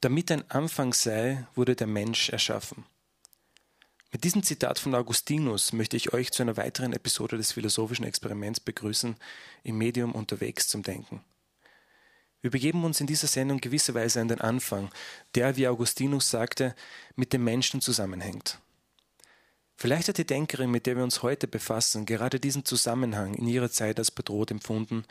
Damit ein Anfang sei, wurde der Mensch erschaffen. Mit diesem Zitat von Augustinus möchte ich euch zu einer weiteren Episode des philosophischen Experiments begrüßen, im Medium unterwegs zum Denken. Wir begeben uns in dieser Sendung gewisserweise an den Anfang, der, wie Augustinus sagte, mit dem Menschen zusammenhängt. Vielleicht hat die Denkerin, mit der wir uns heute befassen, gerade diesen Zusammenhang in ihrer Zeit als bedroht empfunden,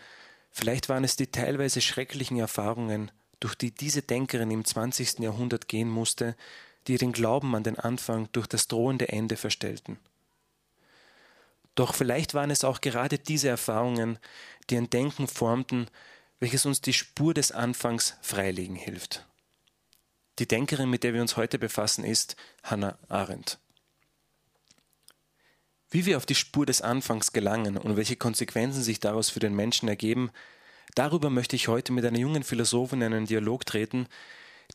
vielleicht waren es die teilweise schrecklichen Erfahrungen, durch die diese Denkerin im 20. Jahrhundert gehen musste, die den Glauben an den Anfang durch das drohende Ende verstellten. Doch vielleicht waren es auch gerade diese Erfahrungen, die ein Denken formten, welches uns die Spur des Anfangs freilegen hilft. Die Denkerin, mit der wir uns heute befassen, ist Hannah Arendt. Wie wir auf die Spur des Anfangs gelangen und welche Konsequenzen sich daraus für den Menschen ergeben, darüber möchte ich heute mit einer jungen Philosophin in einen Dialog treten,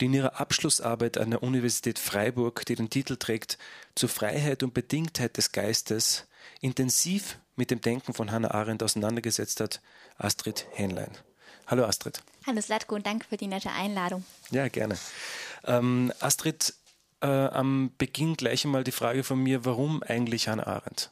die in ihrer Abschlussarbeit an der Universität Freiburg, die den Titel trägt Zur Freiheit und Bedingtheit des Geistes, intensiv mit dem Denken von Hannah Arendt auseinandergesetzt hat, Astrid Hähnlein. Hallo Astrid. Hallo Slatko und danke für die nette Einladung. Ja, gerne. Ähm, Astrid, äh, am Beginn gleich einmal die Frage von mir, warum eigentlich Hannah Arendt?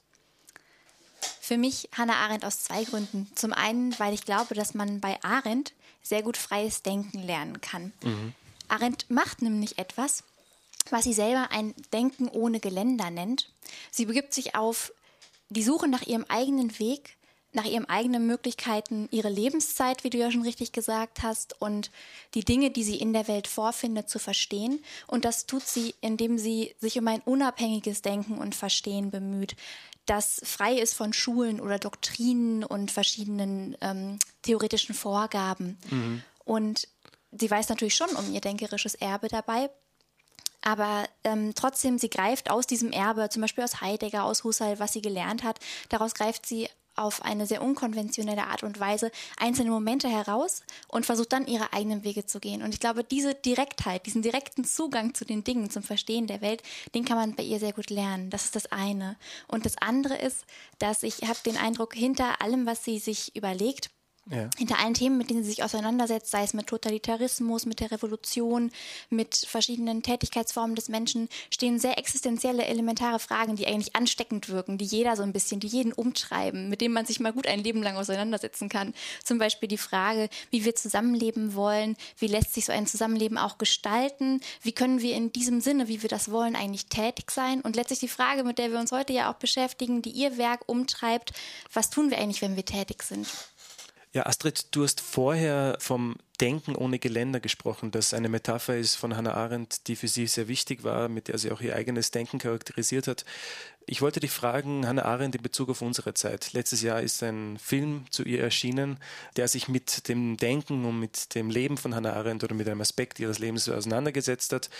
Für mich Hannah Arendt aus zwei Gründen. Zum einen, weil ich glaube, dass man bei Arendt sehr gut freies Denken lernen kann. Mhm. Arendt macht nämlich etwas, was sie selber ein Denken ohne Geländer nennt. Sie begibt sich auf die Suche nach ihrem eigenen Weg, nach ihren eigenen Möglichkeiten, ihre Lebenszeit, wie du ja schon richtig gesagt hast, und die Dinge, die sie in der Welt vorfindet, zu verstehen. Und das tut sie, indem sie sich um ein unabhängiges Denken und Verstehen bemüht, das frei ist von Schulen oder Doktrinen und verschiedenen ähm, theoretischen Vorgaben. Mhm. Und sie weiß natürlich schon um ihr denkerisches Erbe dabei, aber ähm, trotzdem, sie greift aus diesem Erbe, zum Beispiel aus Heidegger, aus Husserl, was sie gelernt hat, daraus greift sie auf eine sehr unkonventionelle Art und Weise einzelne Momente heraus und versucht dann ihre eigenen Wege zu gehen. Und ich glaube, diese Direktheit, diesen direkten Zugang zu den Dingen, zum Verstehen der Welt, den kann man bei ihr sehr gut lernen. Das ist das eine. Und das andere ist, dass ich habe den Eindruck, hinter allem, was sie sich überlegt, ja. Hinter allen Themen, mit denen sie sich auseinandersetzt, sei es mit Totalitarismus, mit der Revolution, mit verschiedenen Tätigkeitsformen des Menschen, stehen sehr existenzielle, elementare Fragen, die eigentlich ansteckend wirken, die jeder so ein bisschen, die jeden umtreiben, mit denen man sich mal gut ein Leben lang auseinandersetzen kann. Zum Beispiel die Frage, wie wir zusammenleben wollen, wie lässt sich so ein Zusammenleben auch gestalten, wie können wir in diesem Sinne, wie wir das wollen, eigentlich tätig sein und letztlich die Frage, mit der wir uns heute ja auch beschäftigen, die ihr Werk umtreibt, was tun wir eigentlich, wenn wir tätig sind? Ja, Astrid, du hast vorher vom Denken ohne Geländer gesprochen, das eine Metapher ist von Hannah Arendt, die für sie sehr wichtig war, mit der sie auch ihr eigenes Denken charakterisiert hat. Ich wollte dich fragen, Hannah Arendt in Bezug auf unsere Zeit. Letztes Jahr ist ein Film zu ihr erschienen, der sich mit dem Denken und mit dem Leben von Hannah Arendt oder mit einem Aspekt ihres Lebens auseinandergesetzt hat.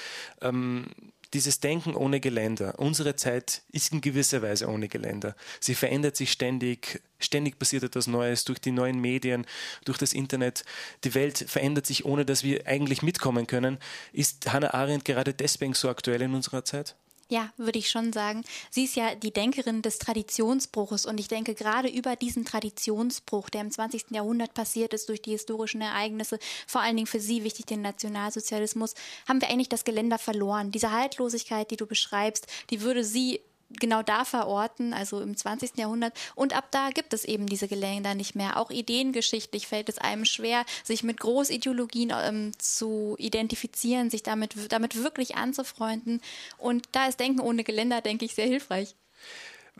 Ähm, dieses Denken ohne Geländer. Unsere Zeit ist in gewisser Weise ohne Geländer. Sie verändert sich ständig, ständig passiert etwas Neues durch die neuen Medien, durch das Internet. Die Welt verändert sich, ohne dass wir eigentlich mitkommen können. Ist Hannah Arendt gerade deswegen so aktuell in unserer Zeit? Ja, würde ich schon sagen. Sie ist ja die Denkerin des Traditionsbruches und ich denke gerade über diesen Traditionsbruch, der im 20. Jahrhundert passiert ist durch die historischen Ereignisse, vor allen Dingen für sie wichtig den Nationalsozialismus, haben wir eigentlich das Geländer verloren. Diese Haltlosigkeit, die du beschreibst, die würde sie genau da verorten, also im 20. Jahrhundert. Und ab da gibt es eben diese Geländer nicht mehr. Auch ideengeschichtlich fällt es einem schwer, sich mit Großideologien ähm, zu identifizieren, sich damit, damit wirklich anzufreunden. Und da ist Denken ohne Geländer, denke ich, sehr hilfreich.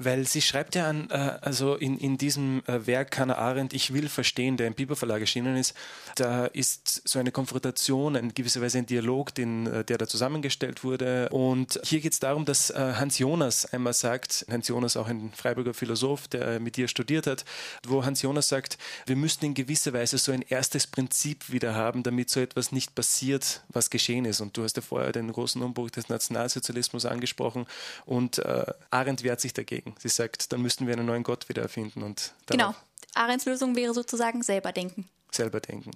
Weil sie schreibt ja an, äh, also in, in diesem äh, Werk Hannah Arendt, Ich will verstehen, der im Biber Verlag erschienen ist, da ist so eine Konfrontation, in gewisser Weise ein Dialog, den, äh, der da zusammengestellt wurde. Und hier geht es darum, dass Hans Jonas einmal sagt, Hans Jonas auch ein Freiburger Philosoph, der mit dir studiert hat, wo Hans Jonas sagt, wir müssen in gewisser Weise so ein erstes Prinzip wieder haben, damit so etwas nicht passiert, was geschehen ist. Und du hast ja vorher den großen Umbruch des Nationalsozialismus angesprochen und äh, Arendt wehrt sich dagegen denken. Sie sagt, dann müssten wir einen neuen Gott wieder erfinden. Und genau. Arends Lösung wäre sozusagen selber denken. Selber denken.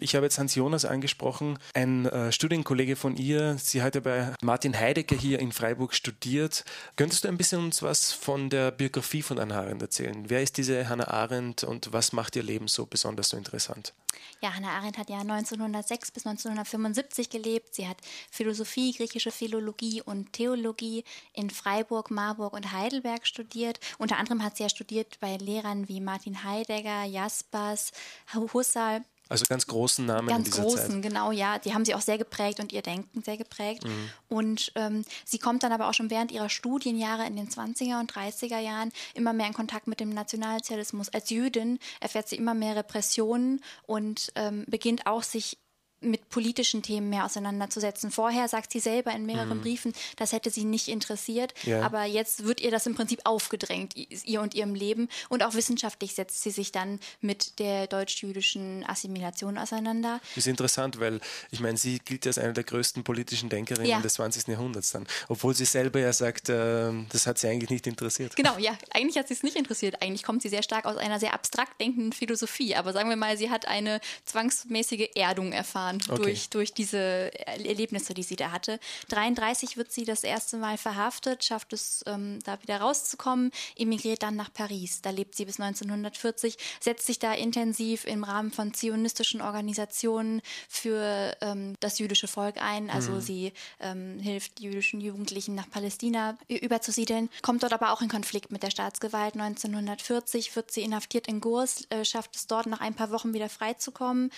Ich habe jetzt Hans Jonas angesprochen, ein äh, Studienkollege von ihr. Sie hat ja bei Martin Heidegger hier in Freiburg studiert. Könntest du ein bisschen uns was von der Biografie von Hannah Arendt erzählen? Wer ist diese Hannah Arendt und was macht ihr Leben so besonders so interessant? Ja, Hannah Arendt hat ja 1906 bis 1975 gelebt. Sie hat Philosophie, griechische Philologie und Theologie in Freiburg, Marburg und Heidelberg studiert. Unter anderem hat sie ja studiert bei Lehrern wie Martin Heidegger, Jaspers, Husserl. Also ganz großen Namen ganz in dieser großen, Zeit. genau, ja. Die haben sie auch sehr geprägt und ihr Denken sehr geprägt. Mhm. Und ähm, sie kommt dann aber auch schon während ihrer Studienjahre in den 20er und 30er Jahren immer mehr in Kontakt mit dem Nationalsozialismus. Als Jüdin erfährt sie immer mehr Repressionen und ähm, beginnt auch sich mit politischen Themen mehr auseinanderzusetzen. Vorher sagt sie selber in mehreren Briefen, das hätte sie nicht interessiert, Ja. aber jetzt wird ihr das im Prinzip aufgedrängt, ihr und ihrem Leben. Und auch wissenschaftlich setzt sie sich dann mit der deutsch-jüdischen Assimilation auseinander. Das ist interessant, weil ich meine, sie gilt ja als eine der größten politischen Denkerinnen Ja. des 20. Jahrhunderts dann. Obwohl sie selber ja sagt, äh, das hat sie eigentlich nicht interessiert. Genau, ja, eigentlich hat sie es nicht interessiert. Eigentlich kommt sie sehr stark aus einer sehr abstrakt denkenden Philosophie. Aber sagen wir mal, sie hat eine zwangsmäßige Erdung erfahren Okay. durch, durch diese Erlebnisse, die sie da hatte. 33 wird sie das erste Mal verhaftet, schafft es, ähm, da wieder rauszukommen, emigriert dann nach Paris. Da lebt sie bis 1940, setzt sich da intensiv im Rahmen von zionistischen Organisationen für ähm, das jüdische Volk ein. Also sie ähm, hilft jüdischen Jugendlichen nach Palästina überzusiedeln, kommt dort aber auch in Konflikt mit der Staatsgewalt. 1940 wird sie inhaftiert in Gurs, äh, schafft es dort nach ein paar Wochen wieder freizukommen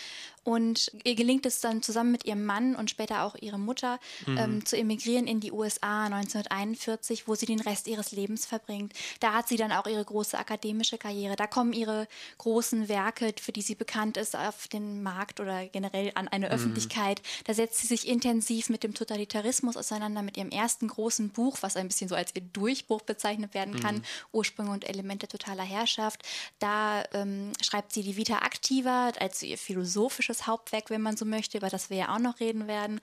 und ihr gelingt es dann zusammen mit ihrem Mann und später auch ihrer Mutter ähm, zu emigrieren in die USA 1941, wo sie den Rest ihres Lebens verbringt. Da hat sie dann auch ihre große akademische Karriere. Da kommen ihre großen Werke, für die sie bekannt ist, auf den Markt oder generell an eine Öffentlichkeit. Da setzt sie sich intensiv mit dem Totalitarismus auseinander, mit ihrem ersten großen Buch, was ein bisschen so als ihr Durchbruch bezeichnet werden kann, Ursprünge und Elemente totaler Herrschaft. Da ähm, schreibt sie die Vita Activa als ihr philosophisches Hauptwerk, wenn man so möchte, über das wir ja auch noch reden werden.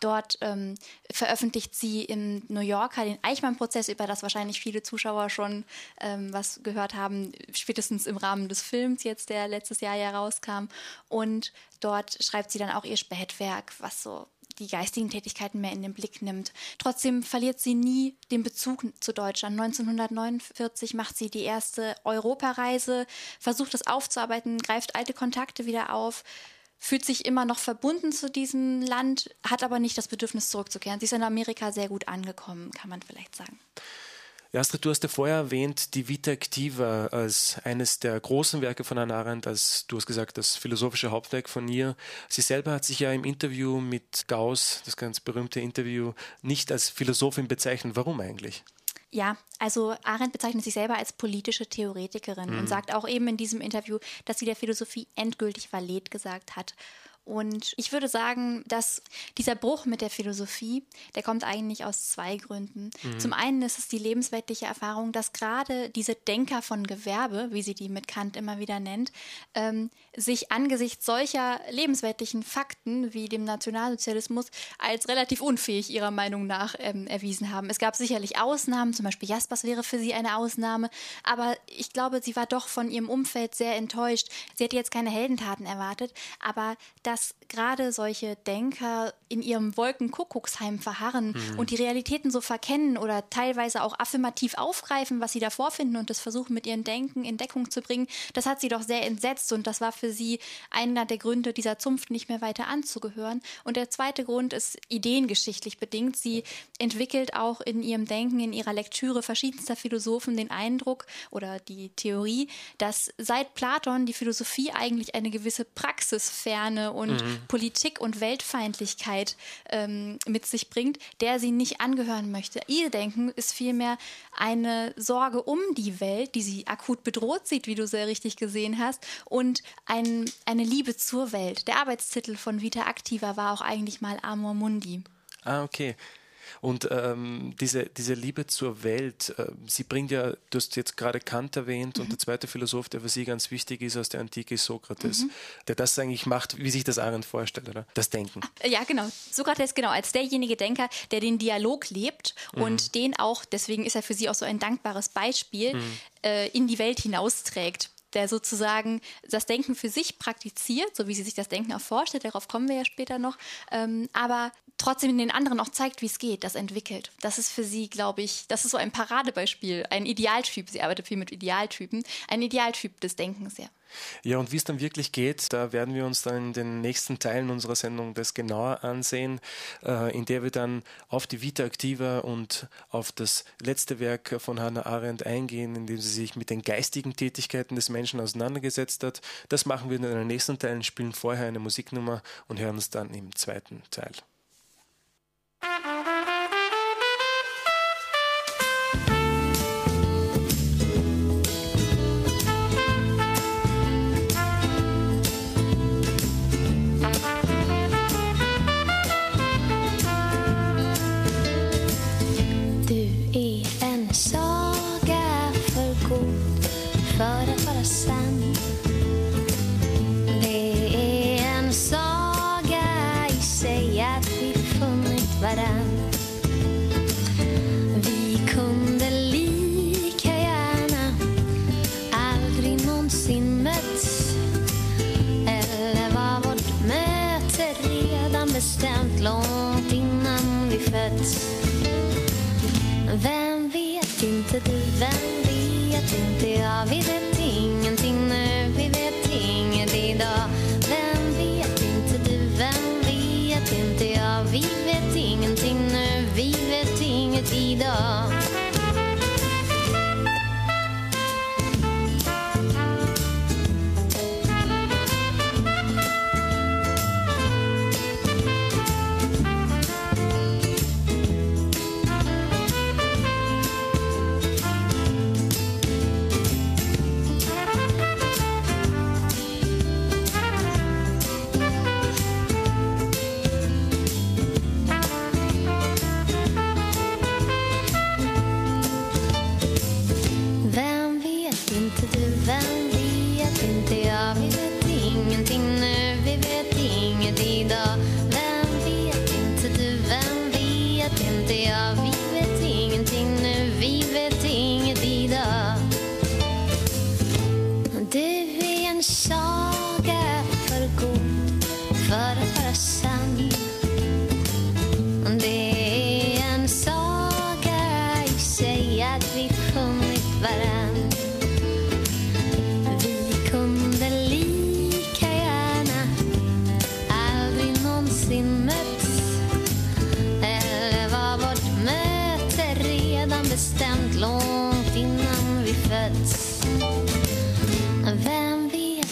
Dort ähm, veröffentlicht sie im New Yorker den Eichmann-Prozess, über das wahrscheinlich viele Zuschauer schon ähm, was gehört haben, spätestens im Rahmen des Films jetzt, der letztes Jahr ja rauskam. Und dort schreibt sie dann auch ihr Spätwerk, was so die geistigen Tätigkeiten mehr in den Blick nimmt. Trotzdem verliert sie nie den Bezug zu Deutschland. 1949 macht sie die erste Europareise, versucht es aufzuarbeiten, greift alte Kontakte wieder auf, fühlt sich immer noch verbunden zu diesem Land, hat aber nicht das Bedürfnis zurückzukehren. Sie ist in Amerika sehr gut angekommen, kann man vielleicht sagen. Ja, Astrid, du hast ja vorher erwähnt, die Vita Activa als eines der großen Werke von Hannah Arendt, als du hast gesagt, das philosophische Hauptwerk von ihr. Sie selber hat sich ja im Interview mit Gauss, das ganz berühmte Interview, nicht als Philosophin bezeichnet. Warum eigentlich? Ja, also Arendt bezeichnet sich selber als politische Theoretikerin und sagt auch eben in diesem Interview, dass sie der Philosophie endgültig Valet gesagt hat. Und ich würde sagen, dass dieser Bruch mit der Philosophie, der kommt eigentlich aus zwei Gründen. Zum einen ist es die lebensweltliche Erfahrung, dass gerade diese Denker von Gewerbe, wie sie die mit Kant immer wieder nennt, ähm, sich angesichts solcher lebensweltlichen Fakten wie dem Nationalsozialismus als relativ unfähig ihrer Meinung nach ähm, erwiesen haben. Es gab sicherlich Ausnahmen, zum Beispiel Jaspers wäre für sie eine Ausnahme, aber ich glaube, sie war doch von ihrem Umfeld sehr enttäuscht. Sie hätte jetzt keine Heldentaten erwartet, aber dass gerade solche Denker in ihrem Wolkenkuckucksheim verharren und die Realitäten so verkennen oder teilweise auch affirmativ aufgreifen, was sie da vorfinden und das versuchen mit ihren Denken in Deckung zu bringen, das hat sie doch sehr entsetzt und das war für sie einer der Gründe, dieser Zunft nicht mehr weiter anzugehören. Und der zweite Grund ist ideengeschichtlich bedingt. Sie entwickelt auch in ihrem Denken, in ihrer Lektüre verschiedenster Philosophen den Eindruck oder die Theorie, dass seit Platon die Philosophie eigentlich eine gewisse Praxisferne und Politik und Weltfeindlichkeit ähm, mit sich bringt, der sie nicht angehören möchte. Ihr Denken ist vielmehr eine Sorge um die Welt, die sie akut bedroht sieht, wie du sehr richtig gesehen hast, und ein, eine Liebe zur Welt. Der Arbeitstitel von Vita Activa war auch eigentlich mal Amor Mundi. Ah, okay. Und ähm, diese, diese Liebe zur Welt, äh, sie bringt ja, du hast jetzt gerade Kant erwähnt und der zweite Philosoph, der für sie ganz wichtig ist aus der Antike, ist Sokrates, der das eigentlich macht, wie sich das Arendt vorstellt, oder? Das Denken. Ja, genau. Sokrates, genau, als derjenige Denker, der den Dialog lebt und den auch, deswegen ist er für sie auch so ein dankbares Beispiel, äh, in die Welt hinausträgt. Der sozusagen das Denken für sich praktiziert, so wie sie sich das Denken auch vorstellt, darauf kommen wir ja später noch, ähm, aber trotzdem den anderen auch zeigt, wie es geht, das entwickelt. Das ist für sie, glaube ich, das ist so ein Paradebeispiel, ein Idealtyp. Sie arbeitet viel mit Idealtypen, ein Idealtyp des Denkens, ja. Ja, und wie es dann wirklich geht, da werden wir uns dann in den nächsten Teilen unserer Sendung das genauer ansehen, äh, in der wir dann auf die Vita Activa und auf das letzte Werk von Hannah Arendt eingehen, in dem sie sich mit den geistigen Tätigkeiten des Menschen auseinandergesetzt hat. Das machen wir in den nächsten Teilen, spielen vorher eine Musiknummer und hören uns dann im zweiten Teil.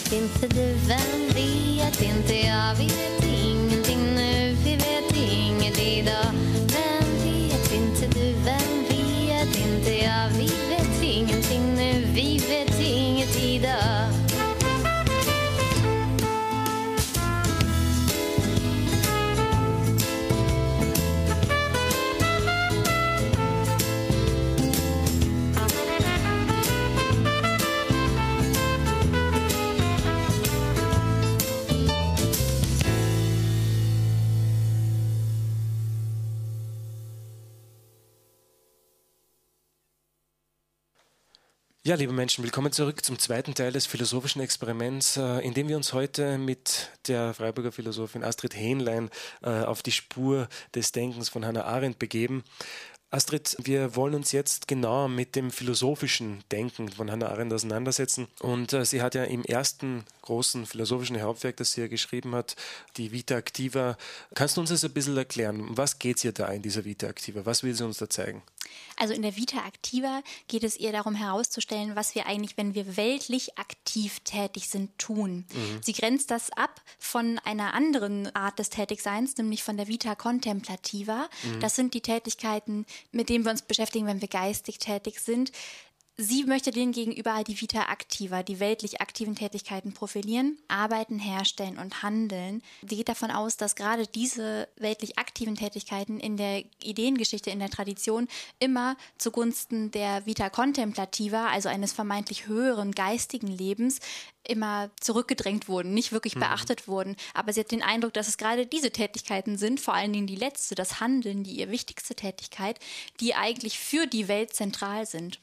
vet inte du, vem vet inte jag vet inte Ja, liebe Menschen, willkommen zurück zum zweiten Teil des philosophischen Experiments, äh, in dem wir uns heute mit der Freiburger Philosophin Astrid Hähnlein äh, auf die Spur des Denkens von Hannah Arendt begeben. Astrid, wir wollen uns jetzt genauer mit dem philosophischen Denken von Hannah Arendt auseinandersetzen. Und äh, sie hat ja im ersten großen philosophischen Hauptwerk, das sie ja geschrieben hat, die Vita Activa. Kannst du uns das ein bisschen erklären? Was geht es ihr da in dieser Vita Activa? Was will sie uns da zeigen? Also in der Vita Activa geht es ihr darum herauszustellen, was wir eigentlich, wenn wir weltlich aktiv tätig sind, tun. Mhm. Sie grenzt das ab von einer anderen Art des Tätigseins, nämlich von der Vita Contemplativa. Mhm. Das sind die Tätigkeiten, mit denen wir uns beschäftigen, wenn wir geistig tätig sind. Sie möchte denen gegenüber die Vita Activa, die weltlich aktiven Tätigkeiten profilieren, arbeiten, herstellen und handeln. Sie geht davon aus, dass gerade diese weltlich aktiven Tätigkeiten in der Ideengeschichte, in der Tradition immer zugunsten der Vita Contemplativa, also eines vermeintlich höheren geistigen Lebens, immer zurückgedrängt wurden, nicht wirklich mhm. beachtet wurden. Aber sie hat den Eindruck, dass es gerade diese Tätigkeiten sind, vor allen Dingen die letzte, das Handeln, die ihr wichtigste Tätigkeit, die eigentlich für die Welt zentral sind.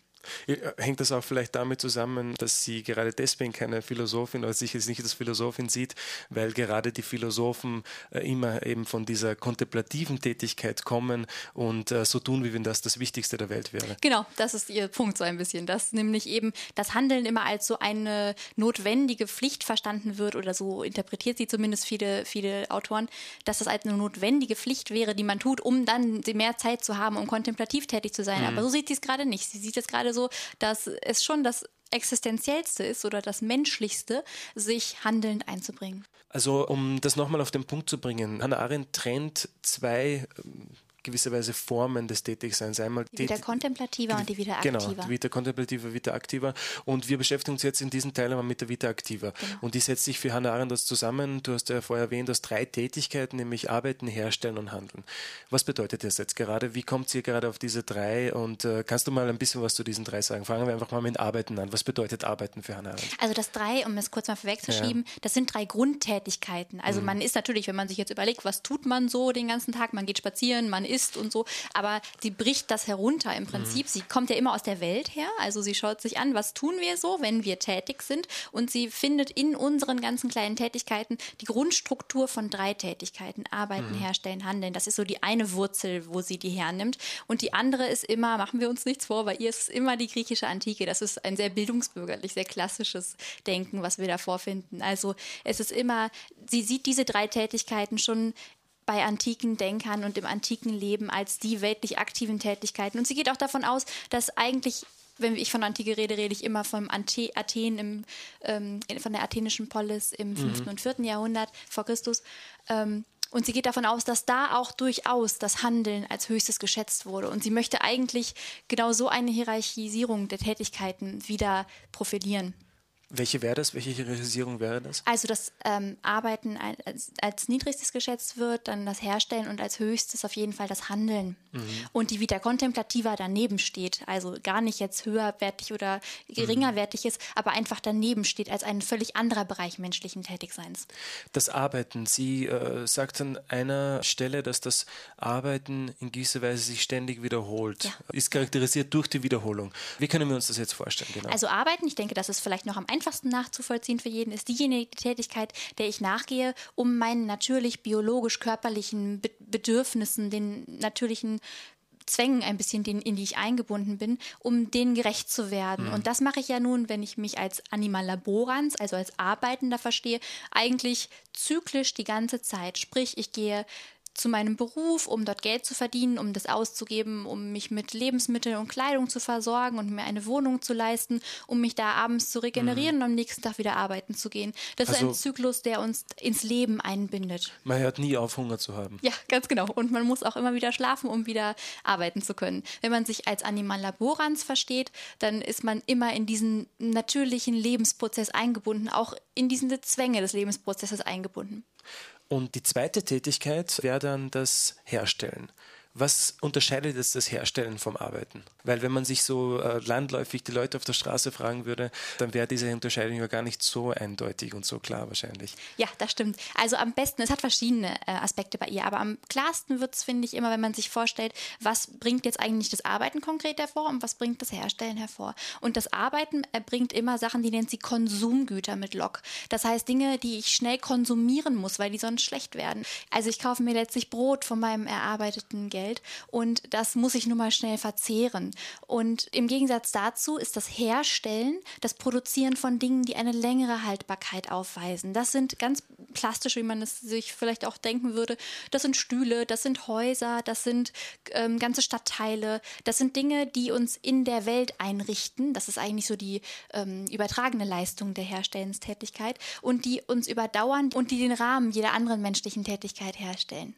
Hängt das auch vielleicht damit zusammen, dass sie gerade deswegen keine Philosophin oder sich jetzt nicht als Philosophin sieht, weil gerade die Philosophen äh, immer eben von dieser kontemplativen Tätigkeit kommen und äh, so tun, wie wenn das das Wichtigste der Welt wäre? Genau, das ist ihr Punkt so ein bisschen, dass nämlich eben das Handeln immer als so eine notwendige Pflicht verstanden wird oder so interpretiert sie zumindest viele, viele Autoren, dass das als eine notwendige Pflicht wäre, die man tut, um dann mehr Zeit zu haben, um kontemplativ tätig zu sein. Mhm. Aber so sieht sie es gerade nicht. Sie sieht es gerade so, dass es schon das existenziellste ist oder das menschlichste, sich handelnd einzubringen. Also um das nochmal auf den Punkt zu bringen, Hannah Arendt trennt zwei ähm, gewisserweise Formen des Tätigseins. Einmal die Vita kontemplativer und die Vita aktiver. Genau, die Vita kontemplativa, Vita aktiver. Und wir beschäftigen uns jetzt in diesem Teil aber mit der Vita aktiver. Genau. Und die setzt sich für Hannah Arendt zusammen. Du hast ja vorher erwähnt, aus drei Tätigkeiten, nämlich Arbeiten, Herstellen und Handeln. Was bedeutet das jetzt gerade? Wie kommt sie gerade auf diese drei? Und äh, kannst du mal ein bisschen was zu diesen drei sagen? Fangen wir einfach mal mit Arbeiten an. Was bedeutet Arbeiten für Hannah Arendt? Also das drei, um es kurz mal vorwegzuschieben, ja. das sind drei Grundtätigkeiten. Also mhm. man ist natürlich, wenn man sich jetzt überlegt, was tut man so den ganzen Tag? Man geht spazieren, man isst und so aber sie bricht das herunter im Prinzip. Mhm. Sie kommt ja immer aus der Welt her, also sie schaut sich an, was tun wir so, wenn wir tätig sind und sie findet in unseren ganzen kleinen Tätigkeiten die Grundstruktur von drei Tätigkeiten, arbeiten, mhm. herstellen, handeln. Das ist so die eine Wurzel, wo sie die hernimmt und die andere ist immer, machen wir uns nichts vor, bei ihr ist es immer die griechische Antike. Das ist ein sehr bildungsbürgerlich, sehr klassisches Denken, was wir da vorfinden. Also es ist immer, sie sieht diese drei Tätigkeiten schon bei antiken Denkern und im antiken Leben als die weltlich aktiven Tätigkeiten. Und sie geht auch davon aus, dass eigentlich wenn ich von Antike rede, rede ich immer vom Ante Athen, im, ähm, von der athenischen Polis im 5. Mhm. und 4. Jahrhundert vor Christus. Ähm, und sie geht davon aus, dass da auch durchaus das Handeln als höchstes geschätzt wurde. Und sie möchte eigentlich genau so eine Hierarchisierung der Tätigkeiten wieder profilieren. Welche wäre das? Welche Hierarchisierung wäre das? Also das ähm, Arbeiten als, als, niedrigstes geschätzt wird, dann das Herstellen und als höchstes auf jeden Fall das Handeln. Mhm. Und die Vita Contemplativa daneben steht, also gar nicht jetzt höherwertig oder geringerwertig mhm. ist, aber einfach daneben steht als ein völlig anderer Bereich menschlichen Tätigseins. Das Arbeiten, sie äh, sagt an einer Stelle, dass das Arbeiten in gewisser Weise sich ständig wiederholt, ja. ist charakterisiert durch die Wiederholung. Wie können wir uns das jetzt vorstellen? Genau? Also Arbeiten, ich denke, das ist vielleicht noch am einfachsten nachzuvollziehen für jeden ist diejenige Tätigkeit, der ich nachgehe, um meinen natürlich biologisch-körperlichen Bedürfnissen, den natürlichen Zwängen ein bisschen, in die ich eingebunden bin, um denen gerecht zu werden. Mhm. Und das mache ich ja nun, wenn ich mich als Animal Laborans, also als Arbeitender verstehe, eigentlich zyklisch die ganze Zeit. Sprich, ich gehe zu meinem Beruf, um dort Geld zu verdienen, um das auszugeben, um mich mit Lebensmitteln und Kleidung zu versorgen und mir eine Wohnung zu leisten, um mich da abends zu regenerieren mhm. und am nächsten Tag wieder arbeiten zu gehen. Das also, ist ein Zyklus, der uns ins Leben einbindet. Man hört nie auf, Hunger zu haben. Ja, ganz genau. Und man muss auch immer wieder schlafen, um wieder arbeiten zu können. Wenn man sich als Animal Laborans versteht, dann ist man immer in diesen natürlichen Lebensprozess eingebunden, auch in diese Zwänge des Lebensprozesses eingebunden. Und die zweite Tätigkeit wäre dann das Herstellen. Was unterscheidet jetzt das Herstellen vom Arbeiten? Weil wenn man sich so äh, landläufig die Leute auf der Straße fragen würde, dann wäre diese Unterscheidung ja gar nicht so eindeutig und so klar wahrscheinlich. Ja, das stimmt. Also am besten, es hat verschiedene äh, Aspekte bei ihr, aber am klarsten wird es, finde ich, immer, wenn man sich vorstellt, was bringt jetzt eigentlich das Arbeiten konkret hervor und was bringt das Herstellen hervor. Und das Arbeiten äh, bringt immer Sachen, die nennt sie Konsumgüter mit Lok. Das heißt Dinge, die ich schnell konsumieren muss, weil die sonst schlecht werden. Also ich kaufe mir letztlich Brot von meinem erarbeiteten Geld Geld und das muss ich nun mal schnell verzehren. Und im Gegensatz dazu ist das Herstellen, das Produzieren von Dingen, die eine längere Haltbarkeit aufweisen. Das sind ganz plastisch, wie man es sich vielleicht auch denken würde. Das sind Stühle, das sind Häuser, das sind ähm, ganze Stadtteile, das sind Dinge, die uns in der Welt einrichten. Das ist eigentlich so die ähm, übertragene Leistung der Herstellenstätigkeit und die uns überdauern und die den Rahmen jeder anderen menschlichen Tätigkeit herstellen.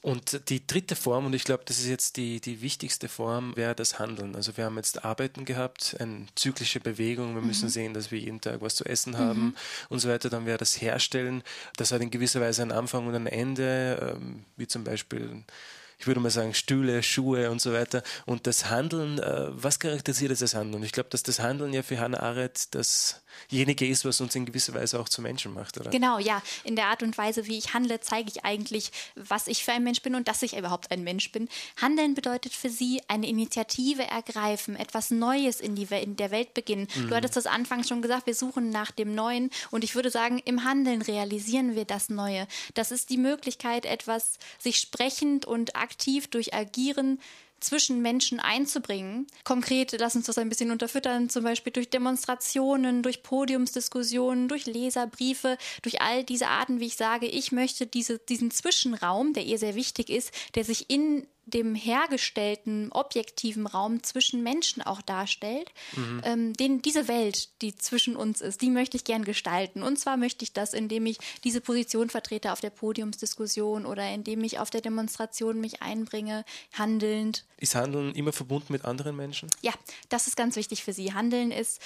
Und die dritte Form, und ich glaube, das ist jetzt die, die wichtigste Form, wäre das Handeln. Also wir haben jetzt Arbeiten gehabt, eine zyklische Bewegung, wir mhm. müssen sehen, dass wir jeden Tag was zu essen haben mhm. und so weiter. Dann wäre das Herstellen, das hat in gewisser Weise einen Anfang und ein Ende, ähm, wie zum Beispiel ich würde mal sagen, Stühle, Schuhe und so weiter. Und das Handeln, äh, was charakterisiert das Handeln? Ich glaube, dass das Handeln ja für Hannah Arendt dasjenige ist, was uns in gewisser Weise auch zu Menschen macht, oder? Genau, ja. In der Art und Weise, wie ich handle, zeige ich eigentlich, was ich für ein Mensch bin und dass ich überhaupt ein Mensch bin. Handeln bedeutet für sie eine Initiative ergreifen, etwas Neues in, die, in der Welt beginnen. Mhm. Du hattest das anfangs schon gesagt, wir suchen nach dem Neuen und ich würde sagen, im Handeln realisieren wir das Neue. Das ist die Möglichkeit, etwas sich sprechend und aktiv durch Agieren zwischen Menschen einzubringen. Konkret, lass uns das ein bisschen unterfüttern, zum Beispiel durch Demonstrationen, durch Podiumsdiskussionen, durch Leserbriefe, durch all diese Arten, wie ich sage, ich möchte diese, diesen Zwischenraum, der ihr sehr wichtig ist, der sich in dem hergestellten objektiven Raum zwischen Menschen auch darstellt, mhm. ähm, den, diese Welt, die zwischen uns ist, die möchte ich gern gestalten. Und zwar möchte ich das, indem ich diese Position vertrete auf der Podiumsdiskussion oder indem ich auf der Demonstration mich einbringe, handelnd. Ist Handeln immer verbunden mit anderen Menschen? Ja, das ist ganz wichtig für Sie. Handeln ist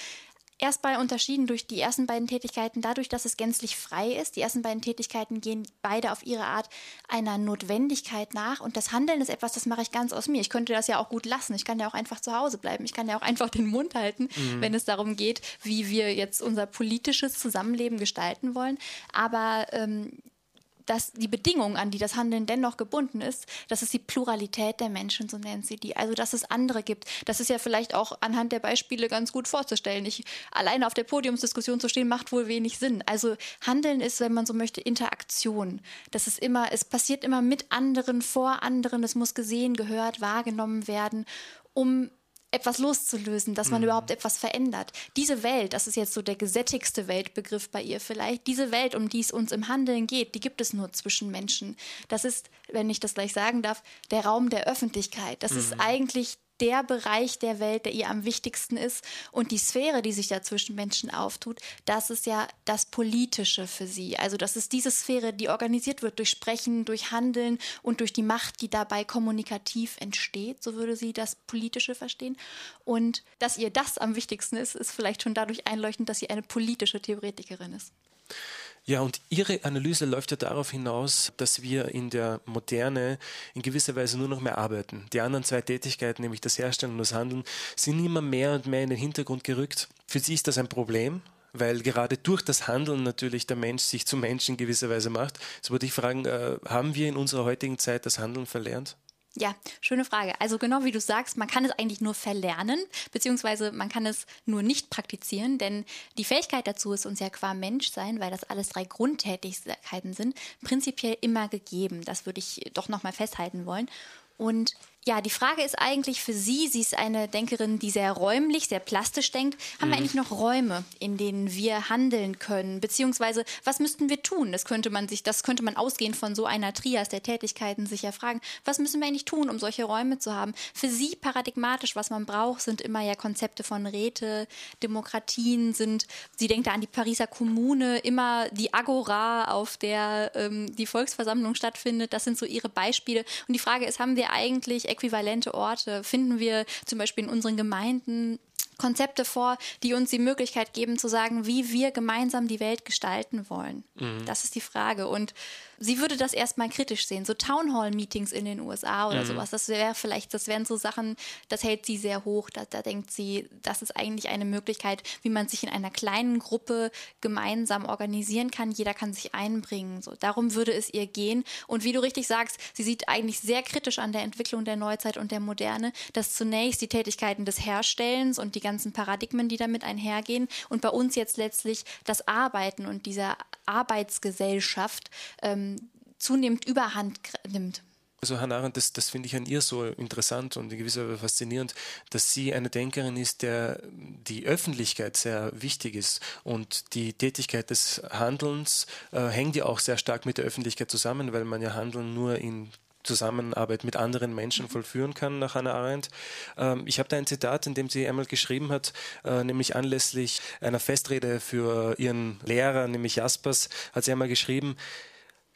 erstmal unterschieden durch die ersten beiden Tätigkeiten dadurch, dass es gänzlich frei ist. Die ersten beiden Tätigkeiten gehen beide auf ihre Art einer Notwendigkeit nach. Und das Handeln ist etwas, das mache ich ganz aus mir. Ich könnte das ja auch gut lassen. Ich kann ja auch einfach zu Hause bleiben. Ich kann ja auch einfach den Mund halten, mhm. wenn es darum geht, wie wir jetzt unser politisches Zusammenleben gestalten wollen. Aber ähm, dass die Bedingung, an die das Handeln dennoch gebunden ist, das ist die Pluralität der Menschen, so nennt sie die. Also, dass es andere gibt. Das ist ja vielleicht auch anhand der Beispiele ganz gut vorzustellen. Ich, alleine auf der Podiumsdiskussion zu stehen, macht wohl wenig Sinn. Also, Handeln ist, wenn man so möchte, Interaktion. Das ist immer, es passiert immer mit anderen, vor anderen. Es muss gesehen, gehört, wahrgenommen werden, um etwas loszulösen, dass man mhm. überhaupt etwas verändert. Diese Welt, das ist jetzt so der gesättigste Weltbegriff bei ihr vielleicht, diese Welt, um die es uns im Handeln geht, die gibt es nur zwischen Menschen. Das ist, wenn ich das gleich sagen darf, der Raum der Öffentlichkeit. Das mhm. ist eigentlich der Bereich der Welt, der ihr am wichtigsten ist. Und die Sphäre, die sich da zwischen Menschen auftut, das ist ja das Politische für sie. Also das ist diese Sphäre, die organisiert wird durch Sprechen, durch Handeln und durch die Macht, die dabei kommunikativ entsteht. So würde sie das Politische verstehen. Und dass ihr das am wichtigsten ist, ist vielleicht schon dadurch einleuchtend, dass sie eine politische Theoretikerin ist. Ja, und Ihre Analyse läuft ja darauf hinaus, dass wir in der Moderne in gewisser Weise nur noch mehr arbeiten. Die anderen zwei Tätigkeiten, nämlich das Herstellen und das Handeln, sind immer mehr und mehr in den Hintergrund gerückt. Für Sie ist das ein Problem, weil gerade durch das Handeln natürlich der Mensch sich zum Menschen in gewisser Weise macht. So würde ich fragen, äh, haben wir in unserer heutigen Zeit das Handeln verlernt? Ja, schöne Frage. Also genau wie du sagst, man kann es eigentlich nur verlernen, beziehungsweise man kann es nur nicht praktizieren, denn die Fähigkeit dazu ist uns ja qua Menschsein, weil das alles drei Grundtätigkeiten sind, prinzipiell immer gegeben. Das würde ich doch nochmal festhalten wollen. Und ja, die Frage ist eigentlich für Sie, sie ist eine Denkerin, die sehr räumlich, sehr plastisch denkt. Haben mhm. wir eigentlich noch Räume, in denen wir handeln können? Beziehungsweise, was müssten wir tun? Das könnte man sich, das könnte man ausgehend von so einer Trias der Tätigkeiten sich ja fragen. Was müssen wir eigentlich tun, um solche Räume zu haben? Für Sie paradigmatisch, was man braucht, sind immer ja Konzepte von Räte, Demokratien sind, sie denkt da an die Pariser Kommune, immer die Agora, auf der ähm, die Volksversammlung stattfindet. Das sind so ihre Beispiele. Und die Frage ist, haben wir eigentlich äquivalente Orte finden wir zum Beispiel in unseren Gemeinden Konzepte vor, die uns die Möglichkeit geben zu sagen, wie wir gemeinsam die Welt gestalten wollen. Mhm. Das ist die Frage. Und sie würde das erstmal kritisch sehen. So Townhall-Meetings in den USA oder mhm. sowas, das wäre vielleicht, das wären so Sachen, das hält sie sehr hoch. Da, da denkt sie, das ist eigentlich eine Möglichkeit, wie man sich in einer kleinen Gruppe gemeinsam organisieren kann. Jeder kann sich einbringen. So, darum würde es ihr gehen. Und wie du richtig sagst, sie sieht eigentlich sehr kritisch an der Entwicklung der Neuzeit und der Moderne, dass zunächst die Tätigkeiten des Herstellens und die ganzen Paradigmen, die damit einhergehen und bei uns jetzt letztlich das Arbeiten und diese Arbeitsgesellschaft ähm, zunehmend überhand nimmt. Also Hannah Arendt, das, das finde ich an ihr so interessant und in gewisser Weise faszinierend, dass sie eine Denkerin ist, der die Öffentlichkeit sehr wichtig ist und die Tätigkeit des Handelns äh, hängt ja auch sehr stark mit der Öffentlichkeit zusammen, weil man ja Handeln nur in Zusammenarbeit mit anderen Menschen vollführen kann, nach Hannah Arendt. Ähm, ich habe da ein Zitat, in dem sie einmal geschrieben hat, äh, nämlich anlässlich einer Festrede für ihren Lehrer, nämlich Jaspers, hat sie einmal geschrieben,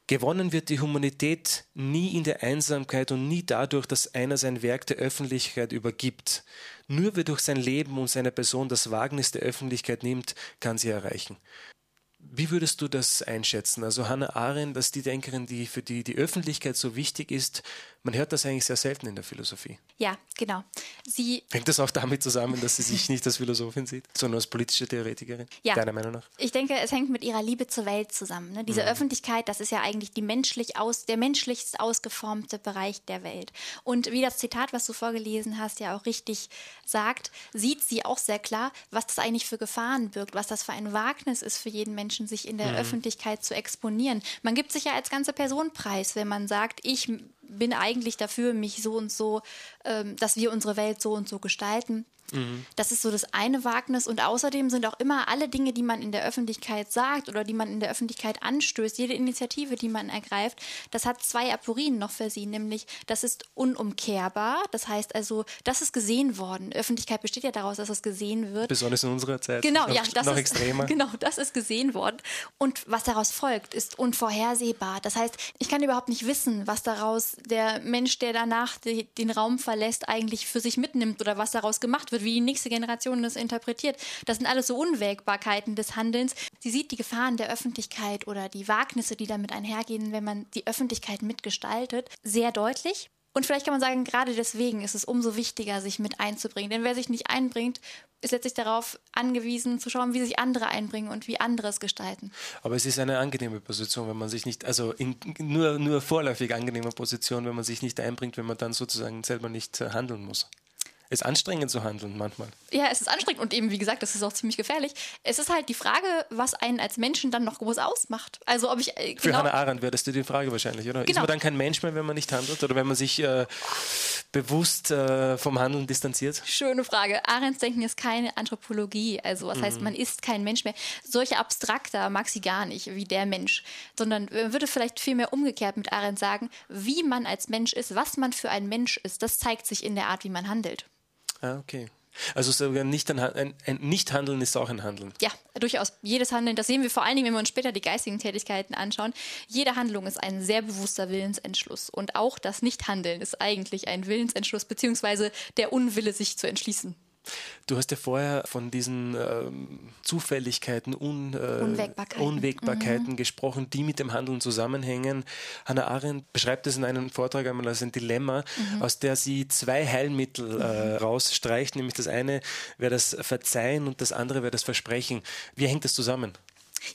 Gewonnen wird die Humanität nie in der Einsamkeit und nie dadurch, dass einer sein Werk der Öffentlichkeit übergibt. Nur wer durch sein Leben und seine Person das Wagnis der Öffentlichkeit nimmt, kann sie erreichen. Wie würdest du das einschätzen? Also Hannah Arendt, dass die Denkerin, die für die die Öffentlichkeit so wichtig ist, man hört das eigentlich sehr selten in der Philosophie. Ja, genau. Sie Hängt das auch damit zusammen, dass sie sich nicht als Philosophin sieht, sondern als politische Theoretikerin? Ja. Deiner Meinung nach? Ich denke, es hängt mit ihrer Liebe zur Welt zusammen. Ne? Diese mhm. Öffentlichkeit, das ist ja eigentlich die menschlich aus, der menschlichst ausgeformte Bereich der Welt. Und wie das Zitat, was du vorgelesen hast, ja auch richtig sagt, sieht sie auch sehr klar, was das eigentlich für Gefahren birgt, was das für ein Wagnis ist für jeden Menschen, sich in der mhm. Öffentlichkeit zu exponieren. Man gibt sich ja als ganze Person preis, wenn man sagt, ich bin eigentlich dafür, mich so und so, ähm, dass wir unsere Welt so und so gestalten. Mhm. Das ist so das eine Wagnis. Und außerdem sind auch immer alle Dinge, die man in der Öffentlichkeit sagt oder die man in der Öffentlichkeit anstößt, jede Initiative, die man ergreift, das hat zwei Aporien noch für sie, nämlich das ist unumkehrbar. Das heißt also, das ist gesehen worden. Öffentlichkeit besteht ja daraus, dass es gesehen wird. Besonders in unserer Zeit. Genau, noch, ja, das noch ist, extremer. Genau, das ist gesehen worden. Und was daraus folgt, ist unvorhersehbar. Das heißt, ich kann überhaupt nicht wissen, was daraus der Mensch, der danach die, den Raum verlässt, eigentlich für sich mitnimmt oder was daraus gemacht wird wird, wie die nächste Generation das interpretiert. Das sind alles so Unwägbarkeiten des Handelns. Sie sieht die Gefahren der Öffentlichkeit oder die Wagnisse, die damit einhergehen, wenn man die Öffentlichkeit mitgestaltet, sehr deutlich. Und vielleicht kann man sagen, gerade deswegen ist es umso wichtiger, sich mit einzubringen. Denn wer sich nicht einbringt, ist letztlich darauf angewiesen, zu schauen, wie sich andere einbringen und wie andere es gestalten. Aber es ist eine angenehme Position, wenn man sich nicht, also in nur, nur vorläufig angenehme Position, wenn man sich nicht einbringt, wenn man dann sozusagen selber nicht äh, handeln muss. Es ist anstrengend zu handeln manchmal. Ja, es ist anstrengend und eben, wie gesagt, das ist auch ziemlich gefährlich. Es ist halt die Frage, was einen als Menschen dann noch groß ausmacht. Also ob ich. Äh, genau Für Hannah Arendt wäre das die Frage wahrscheinlich, oder? Genau. Ist man dann kein Mensch mehr, wenn man nicht handelt oder wenn man sich äh, bewusst äh, vom Handeln distanziert? Schöne Frage. Arendts Denken ist keine Anthropologie. Also, was mhm. heißt, man ist kein Mensch mehr. Solche abstrakter mag sie gar nicht, wie der Mensch. Sondern man würde vielleicht vielmehr umgekehrt mit Arendt sagen, wie man als Mensch ist, was man für ein Mensch ist, das zeigt sich in der Art, wie man handelt. Ah, okay. Also sogar nicht ein, ein, ein Nicht-Handeln ist auch ein Handeln. Ja, durchaus. Jedes Handeln, das sehen wir vor allen Dingen, wenn wir uns später die geistigen Tätigkeiten anschauen. Jede Handlung ist ein sehr bewusster Willensentschluss. Und auch das Nicht-Handeln ist eigentlich ein Willensentschluss, beziehungsweise der Unwille, sich zu entschließen. Du hast ja vorher von diesen ähm, Zufälligkeiten, Un, äh, Unwägbarkeiten, Unwägbarkeiten mhm. gesprochen, die mit dem Handeln zusammenhängen. Hannah Arendt beschreibt es in einem Vortrag einmal als ein Dilemma, mhm. aus der sie zwei Heilmittel äh, rausstreicht, nämlich das eine wäre das Verzeihen und das andere wäre das Versprechen. Wie hängt das zusammen?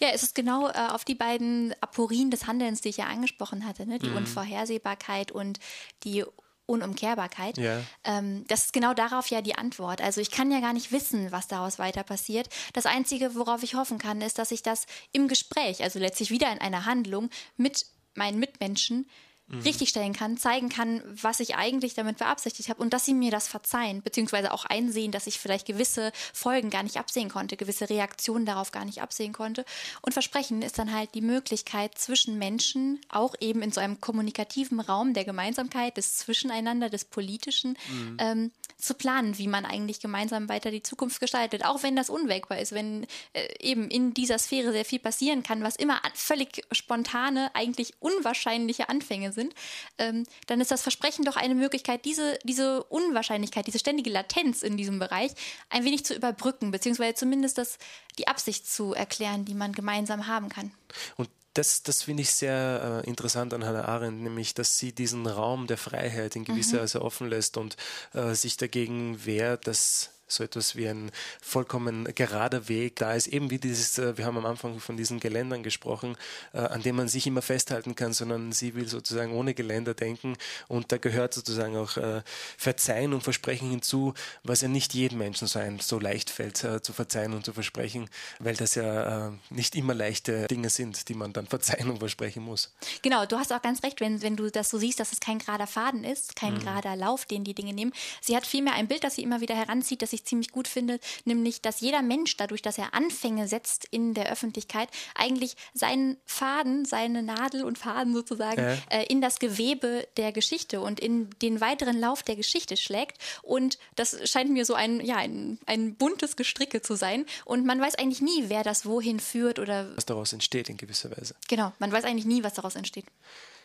Ja, es ist genau äh, auf die beiden Aporien des Handelns, die ich ja angesprochen hatte, ne? die mhm. Unvorhersehbarkeit und die Unumkehrbarkeit. Ja. Ähm, das ist genau darauf ja die Antwort. Also ich kann ja gar nicht wissen, was daraus weiter passiert. Das Einzige, worauf ich hoffen kann, ist, dass ich das im Gespräch, also letztlich wieder in einer Handlung mit meinen Mitmenschen mhm. richtigstellen kann, zeigen kann, was ich eigentlich damit beabsichtigt habe und dass sie mir das verzeihen, beziehungsweise auch einsehen, dass ich vielleicht gewisse Folgen gar nicht absehen konnte, gewisse Reaktionen darauf gar nicht absehen konnte. Und Versprechen ist dann halt die Möglichkeit zwischen Menschen, auch eben in so einem kommunikativen Raum der Gemeinsamkeit, des Zwischeneinander, des Politischen, mhm. ähm, zu planen, wie man eigentlich gemeinsam weiter die Zukunft gestaltet, auch wenn das unwägbar ist, wenn äh, eben in dieser Sphäre sehr viel passieren kann, was immer völlig spontane, eigentlich unwahrscheinliche Anfänge sind, ähm, dann ist das Versprechen doch eine Möglichkeit, diese, diese Unwahrscheinlichkeit, diese ständige Latenz in diesem Bereich ein wenig zu überbrücken, beziehungsweise zumindest das, die Absicht zu erklären, die man gemeinsam haben kann. Und das, das finde ich sehr äh, interessant an Hannah Arendt, nämlich, dass sie diesen Raum der Freiheit in gewisser mhm. Weise offen lässt und äh, sich dagegen wehrt, dass so etwas wie ein vollkommen gerader Weg da ist, eben wie dieses, äh, wir haben am Anfang von diesen Geländern gesprochen, äh, an dem man sich immer festhalten kann, sondern sie will sozusagen ohne Geländer denken und da gehört sozusagen auch äh, Verzeihen und Versprechen hinzu, was ja nicht jedem Menschen so, ein, so leicht fällt, zu verzeihen und zu versprechen, weil das ja nicht immer leichte Dinge sind, die man dann verzeihen und versprechen muss. Genau, du hast auch ganz recht, wenn, wenn du das so siehst, dass es kein gerader Faden ist, kein mhm. gerader Lauf, den die Dinge nehmen. Sie hat vielmehr ein Bild, das sie immer wieder heranzieht, das sich ich ziemlich gut finde, nämlich, dass jeder Mensch dadurch, dass er Anfänge setzt in der Öffentlichkeit, eigentlich seinen Faden, seine Nadel und Faden sozusagen äh. Äh, in das Gewebe der Geschichte und in den weiteren Lauf der Geschichte schlägt. Und das scheint mir so ein, ja, ein, ein buntes Gestricke zu sein. Und man weiß eigentlich nie, wer das wohin führt oder. Was daraus entsteht in gewisser Weise. Genau, man weiß eigentlich nie, was daraus entsteht.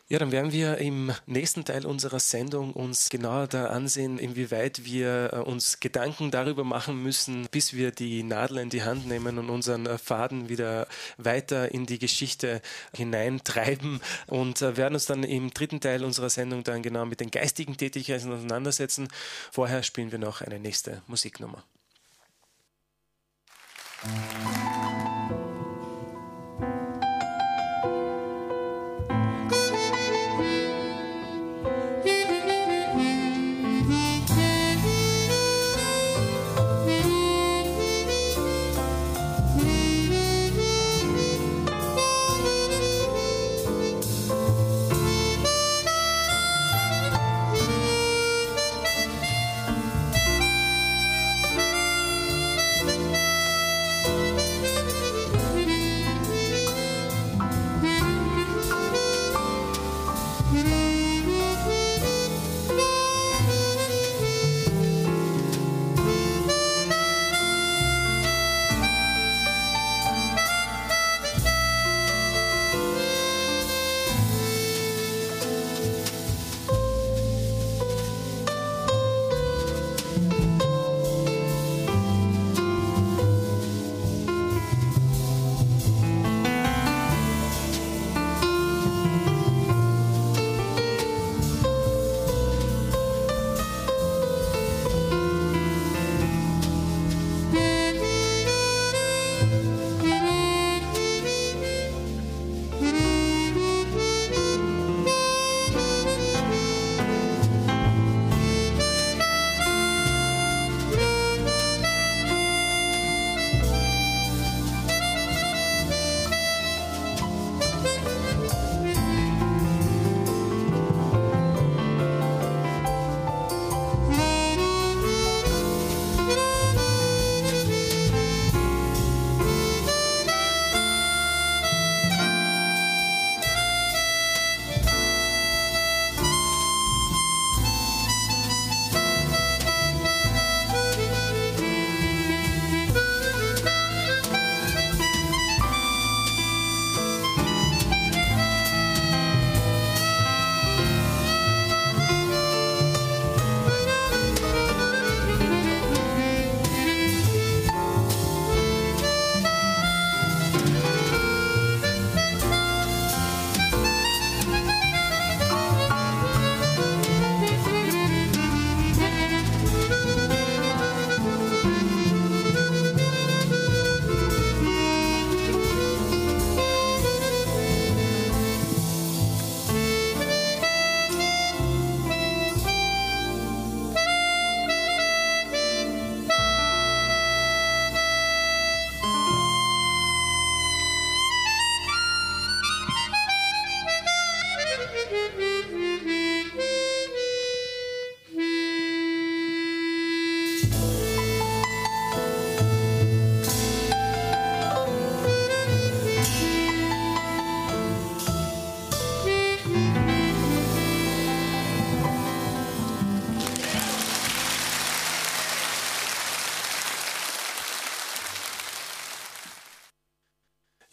Ja, dann werden wir im nächsten Teil unserer Sendung uns genauer da ansehen, inwieweit wir äh, uns Gedanken darüber machen müssen, bis wir die Nadel in die Hand nehmen und unseren äh, Faden wieder weiter in die Geschichte hineintreiben und äh, werden uns dann im dritten Teil unserer Sendung dann genau mit den geistigen Tätigkeiten auseinandersetzen. Vorher spielen wir noch eine nächste Musiknummer. Musik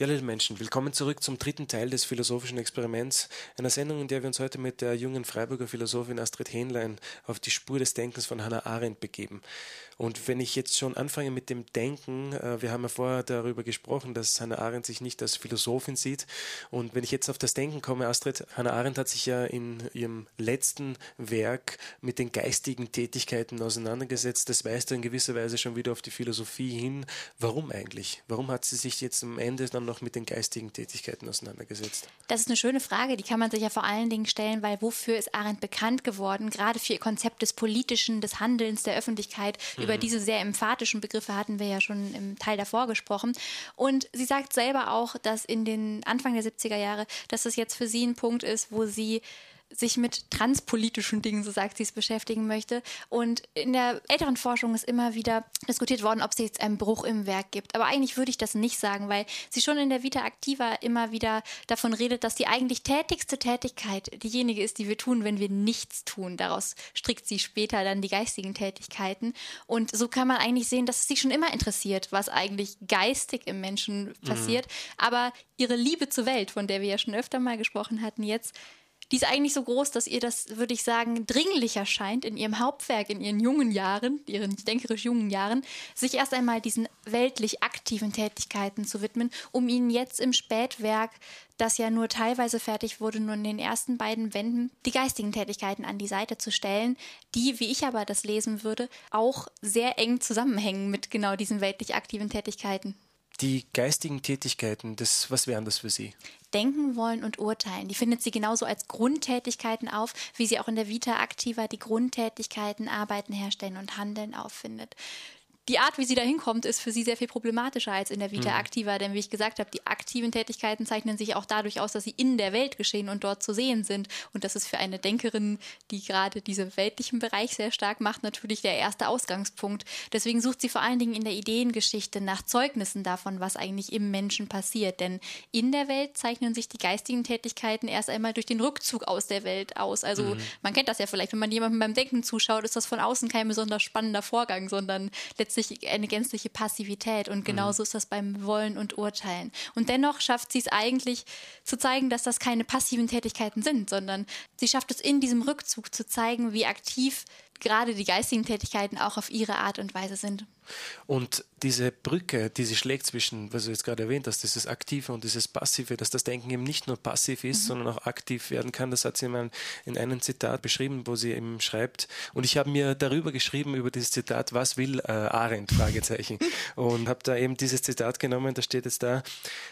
Ja, liebe Menschen, willkommen zurück zum dritten Teil des philosophischen Experiments, einer Sendung, in der wir uns heute mit der jungen Freiburger Philosophin Astrid Hähnlein auf die Spur des Denkens von Hannah Arendt begeben. Und wenn ich jetzt schon anfange mit dem Denken, äh, wir haben ja vorher darüber gesprochen, dass Hannah Arendt sich nicht als Philosophin sieht. Und wenn ich jetzt auf das Denken komme, Astrid, Hannah Arendt hat sich ja in ihrem letzten Werk mit den geistigen Tätigkeiten auseinandergesetzt. Das weist in gewisser Weise schon wieder auf die Philosophie hin. Warum eigentlich? Warum hat sie sich jetzt am Ende dann noch mit den geistigen Tätigkeiten auseinandergesetzt? Das ist eine schöne Frage, die kann man sich ja vor allen Dingen stellen, weil wofür ist Arendt bekannt geworden? Gerade für ihr Konzept des Politischen, des Handelns, der Öffentlichkeit. Mhm über mhm. diese sehr emphatischen Begriffe hatten wir ja schon im Teil davor gesprochen. Und sie sagt selber auch, dass in den Anfang der 70er Jahre, dass das jetzt für sie ein Punkt ist, wo sie sich mit transpolitischen Dingen, so sagt sie es, beschäftigen möchte. Und in der älteren Forschung ist immer wieder diskutiert worden, ob es jetzt einen Bruch im Werk gibt. Aber eigentlich würde ich das nicht sagen, weil sie schon in der Vita Activa immer wieder davon redet, dass die eigentlich tätigste Tätigkeit diejenige ist, die wir tun, wenn wir nichts tun. Daraus strickt sie später dann die geistigen Tätigkeiten. Und so kann man eigentlich sehen, dass es sie schon immer interessiert, was eigentlich geistig im Menschen passiert. Mhm. Aber ihre Liebe zur Welt, von der wir ja schon öfter mal gesprochen hatten, jetzt die ist eigentlich so groß, dass ihr das, würde ich sagen, dringlicher scheint, in ihrem Hauptwerk, in ihren jungen Jahren, ihren denkerisch jungen Jahren, sich erst einmal diesen weltlich aktiven Tätigkeiten zu widmen, um ihnen jetzt im Spätwerk, das ja nur teilweise fertig wurde, nur in den ersten beiden Wänden, die geistigen Tätigkeiten an die Seite zu stellen, die, wie ich aber das lesen würde, auch sehr eng zusammenhängen mit genau diesen weltlich aktiven Tätigkeiten. Die geistigen Tätigkeiten, das, was wären das für Sie? Denken wollen und urteilen. Die findet sie genauso als Grundtätigkeiten auf, wie sie auch in der Vita Activa die Grundtätigkeiten Arbeiten, Herstellen und Handeln auffindet die Art, wie sie da hinkommt, ist für sie sehr viel problematischer als in der Vita mhm. Activa. Denn wie ich gesagt habe, die aktiven Tätigkeiten zeichnen sich auch dadurch aus, dass sie in der Welt geschehen und dort zu sehen sind. Und das ist für eine Denkerin, die gerade diesen weltlichen Bereich sehr stark macht, natürlich der erste Ausgangspunkt. Deswegen sucht sie vor allen Dingen in der Ideengeschichte nach Zeugnissen davon, was eigentlich im Menschen passiert. Denn in der Welt zeichnen sich die geistigen Tätigkeiten erst einmal durch den Rückzug aus der Welt aus. Also mhm. man kennt das ja vielleicht, wenn man jemandem beim Denken zuschaut, ist das von außen kein besonders spannender Vorgang, sondern letztendlich letztlich eine gänzliche Passivität. Und genauso mhm. ist das beim Wollen und Urteilen. Und dennoch schafft sie es eigentlich zu zeigen, dass das keine passiven Tätigkeiten sind, sondern sie schafft es in diesem Rückzug zu zeigen, wie aktiv gerade die geistigen Tätigkeiten auch auf ihre Art und Weise sind. Und diese Brücke, die sie schlägt zwischen, was du jetzt gerade erwähnt hast, dieses Aktive und dieses Passive, dass das Denken eben nicht nur passiv ist, mhm. sondern auch aktiv werden kann, das hat sie mal in einem Zitat beschrieben, wo sie eben schreibt. Und ich habe mir darüber geschrieben, über dieses Zitat, was will äh, Arendt? Fragezeichen. und habe da eben dieses Zitat genommen, da steht jetzt da.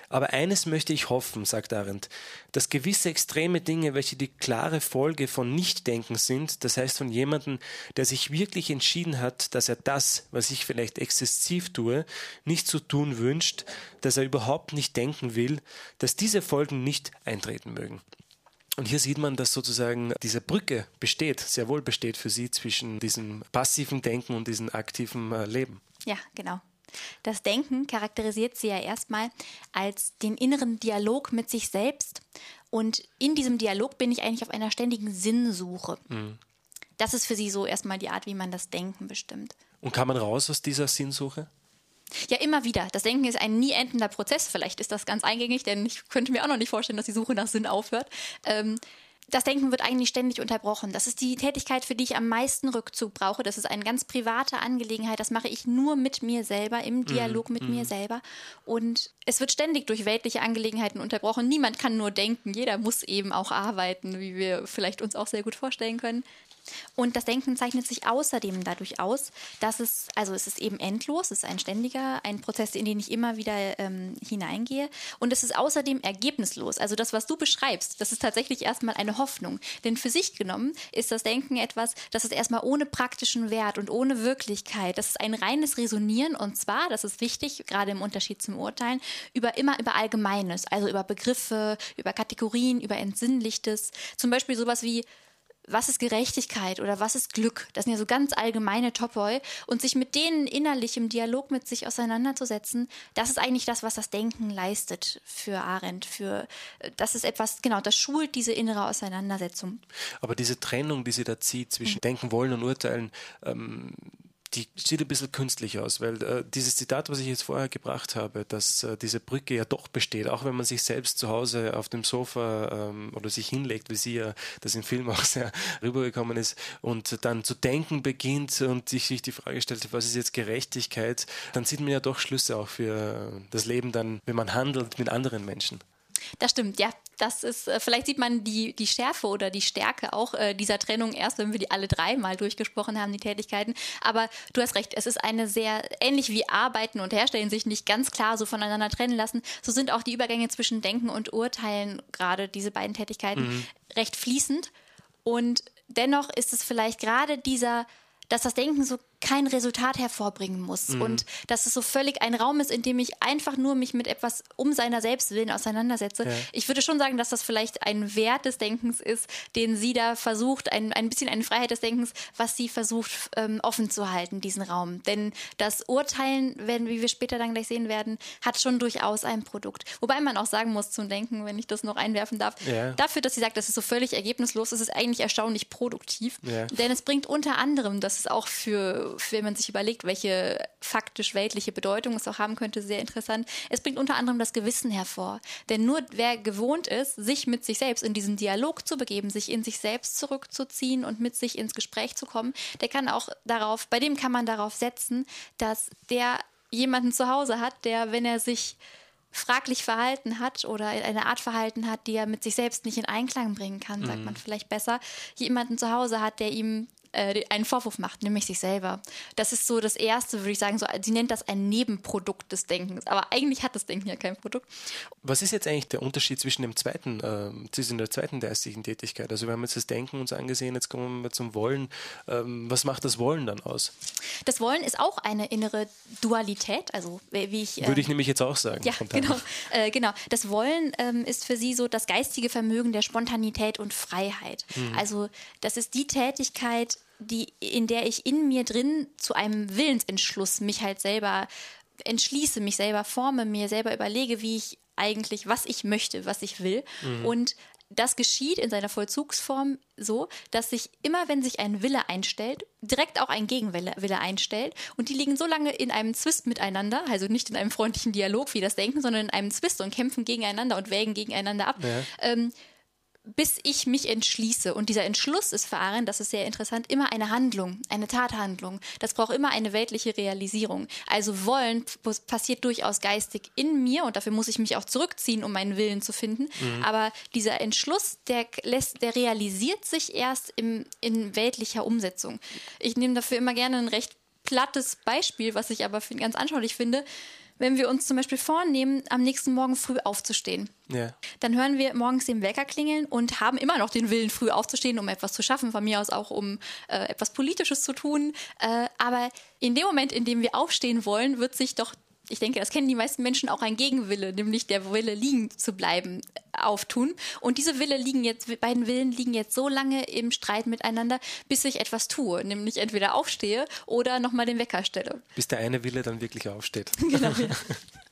Aber eines möchte ich hoffen, sagt Arendt, dass gewisse extreme Dinge, welche die klare Folge von Nichtdenken sind, das heißt von jemandem, der sich wirklich entschieden hat, dass er das, was ich vielleicht exzessiv tue, nicht zu tun wünscht, dass er überhaupt nicht denken will, dass diese Folgen nicht eintreten mögen. Und hier sieht man, dass sozusagen diese Brücke besteht, sehr wohl besteht für sie zwischen diesem passiven Denken und diesem aktiven äh, Leben. Ja, genau. Das Denken charakterisiert sie ja erstmal als den inneren Dialog mit sich selbst. Und in diesem Dialog bin ich eigentlich auf einer ständigen Sinnsuche. Mhm. Das ist für sie so erstmal die Art, wie man das Denken bestimmt. Und kann man raus aus dieser Sinnsuche? Ja, immer wieder. Das Denken ist ein nie endender Prozess. Vielleicht ist das ganz eingängig, denn ich könnte mir auch noch nicht vorstellen, dass die Suche nach Sinn aufhört. Ähm, das Denken wird eigentlich ständig unterbrochen. Das ist die Tätigkeit, für die ich am meisten Rückzug brauche. Das ist eine ganz private Angelegenheit. Das mache ich nur mit mir selber, im mhm, Dialog mit mm. mir selber. Und es wird ständig durch weltliche Angelegenheiten unterbrochen. Niemand kann nur denken. Jeder muss eben auch arbeiten, wie wir vielleicht uns auch sehr gut vorstellen können. Und das Denken zeichnet sich außerdem dadurch aus, dass es, also es ist eben endlos, es ist ein ständiger, ein Prozess, in den ich immer wieder ähm, hineingehe. Und es ist außerdem ergebnislos. Also das, was du beschreibst, das ist tatsächlich erstmal eine Hoffnung. Denn für sich genommen ist das Denken etwas, das ist erstmal ohne praktischen Wert und ohne Wirklichkeit. Das ist ein reines Resonieren und zwar, das ist wichtig, gerade im Unterschied zum Urteilen, über immer über Allgemeines, also über Begriffe, über Kategorien, über Entsinnlichtes. Zum Beispiel sowas wie was ist Gerechtigkeit oder was ist Glück? Das sind ja so ganz allgemeine Topoi. Und sich mit denen innerlich im Dialog mit sich auseinanderzusetzen, das ist eigentlich das, was das Denken leistet für Arendt. Für, das ist etwas, genau, das schult diese innere Auseinandersetzung. Aber diese Trennung, die sie da zieht zwischen mhm. Denken, Wollen und Urteilen, ähm, die sieht ein bisschen künstlich aus, weil äh, dieses Zitat, was ich jetzt vorher gebracht habe, dass äh, diese Brücke ja doch besteht, auch wenn man sich selbst zu Hause auf dem Sofa ähm, oder sich hinlegt, wie sie ja das im Film auch sehr rübergekommen ist, und dann zu denken beginnt und sich, sich die Frage stellt, was ist jetzt Gerechtigkeit, dann sieht man ja doch Schlüsse auch für das Leben dann, wenn man handelt mit anderen Menschen. Das stimmt, ja. Das ist, äh, vielleicht sieht man die, die Schärfe oder die Stärke auch äh, dieser Trennung erst, wenn wir die alle drei mal durchgesprochen haben, die Tätigkeiten. Aber du hast recht, es ist eine sehr, ähnlich wie Arbeiten und Herstellen sich nicht ganz klar so voneinander trennen lassen, so sind auch die Übergänge zwischen Denken und Urteilen, gerade diese beiden Tätigkeiten, mhm. recht fließend. Und dennoch ist es vielleicht gerade dieser, dass das Denken so kein Resultat hervorbringen muss mhm. und dass es so völlig ein Raum ist, in dem ich einfach nur mich mit etwas um seiner selbst willen auseinandersetze. Ja. Ich würde schon sagen, dass das vielleicht ein Wert des Denkens ist, den sie da versucht, ein, ein bisschen eine Freiheit des Denkens, was sie versucht ähm, offen zu halten, diesen Raum. Denn das Urteilen, wenn, wie wir später dann gleich sehen werden, hat schon durchaus ein Produkt. Wobei man auch sagen muss zum Denken, wenn ich das noch einwerfen darf, ja. dafür, dass sie sagt, das ist so völlig ergebnislos, ist es eigentlich erstaunlich produktiv. Ja. Denn es bringt unter anderem, das ist auch für, wenn man sich überlegt, welche faktisch weltliche Bedeutung es auch haben könnte, sehr interessant. Es bringt unter anderem das Gewissen hervor. Denn nur wer gewohnt ist, sich mit sich selbst in diesen Dialog zu begeben, sich in sich selbst zurückzuziehen und mit sich ins Gespräch zu kommen, der kann auch darauf, bei dem kann man darauf setzen, dass der jemanden zu Hause hat, der, wenn er sich fraglich verhalten hat oder eine Art verhalten hat, die er mit sich selbst nicht in Einklang bringen kann, sagt mhm. man vielleicht besser, jemanden zu Hause hat, der ihm äh, einen Vorwurf macht, nämlich sich selber. Das ist so das Erste, würde ich sagen. So, sie nennt das ein Nebenprodukt des Denkens. Aber eigentlich hat das Denken ja kein Produkt. Was ist jetzt eigentlich der Unterschied zwischen dem zweiten, äh, zwischen der zweiten geistigen Tätigkeit? Also wir haben jetzt das Denken uns angesehen, jetzt kommen wir zum Wollen. Ähm, was macht das Wollen dann aus? Das Wollen ist auch eine innere Dualität, also wie ich. Äh, würde ich nämlich jetzt auch sagen. Ja, genau, äh, genau. Das Wollen ähm, ist für sie so das geistige Vermögen der Spontanität und Freiheit. Mhm. Also das ist die Tätigkeit, die, in der ich in mir drin zu einem Willensentschluss mich halt selber entschließe, mich selber forme, mir selber überlege, wie ich eigentlich, was ich möchte, was ich will. Mhm. Und das geschieht in seiner Vollzugsform so, dass sich immer, wenn sich ein Wille einstellt, direkt auch ein Gegenwille Wille einstellt. Und die liegen so lange in einem Zwist miteinander, also nicht in einem freundlichen Dialog wie das Denken, sondern in einem Zwist und kämpfen gegeneinander und wägen gegeneinander ab. Ja. Ähm, bis ich mich entschließe. Und dieser Entschluss ist für Aaron, das ist sehr interessant, immer eine Handlung, eine Tathandlung. Das braucht immer eine weltliche Realisierung. Also wollen passiert durchaus geistig in mir und dafür muss ich mich auch zurückziehen, um meinen Willen zu finden. Mhm. Aber dieser Entschluss, der, lässt, der realisiert sich erst im, in weltlicher Umsetzung. Ich nehme dafür immer gerne ein recht plattes Beispiel, was ich aber ganz anschaulich finde wenn wir uns zum Beispiel vornehmen, am nächsten Morgen früh aufzustehen. Ja. Dann hören wir morgens den Wecker klingeln und haben immer noch den Willen, früh aufzustehen, um etwas zu schaffen, von mir aus auch um äh, etwas Politisches zu tun. Äh, aber in dem Moment, in dem wir aufstehen wollen, wird sich doch ich denke, das kennen die meisten Menschen auch ein Gegenwille, nämlich der Wille liegen zu bleiben, auftun. Und diese Wille liegen jetzt, beiden Willen liegen jetzt so lange im Streit miteinander, bis ich etwas tue, nämlich entweder aufstehe oder nochmal den Wecker stelle. Bis der eine Wille dann wirklich aufsteht. Genau. Ja.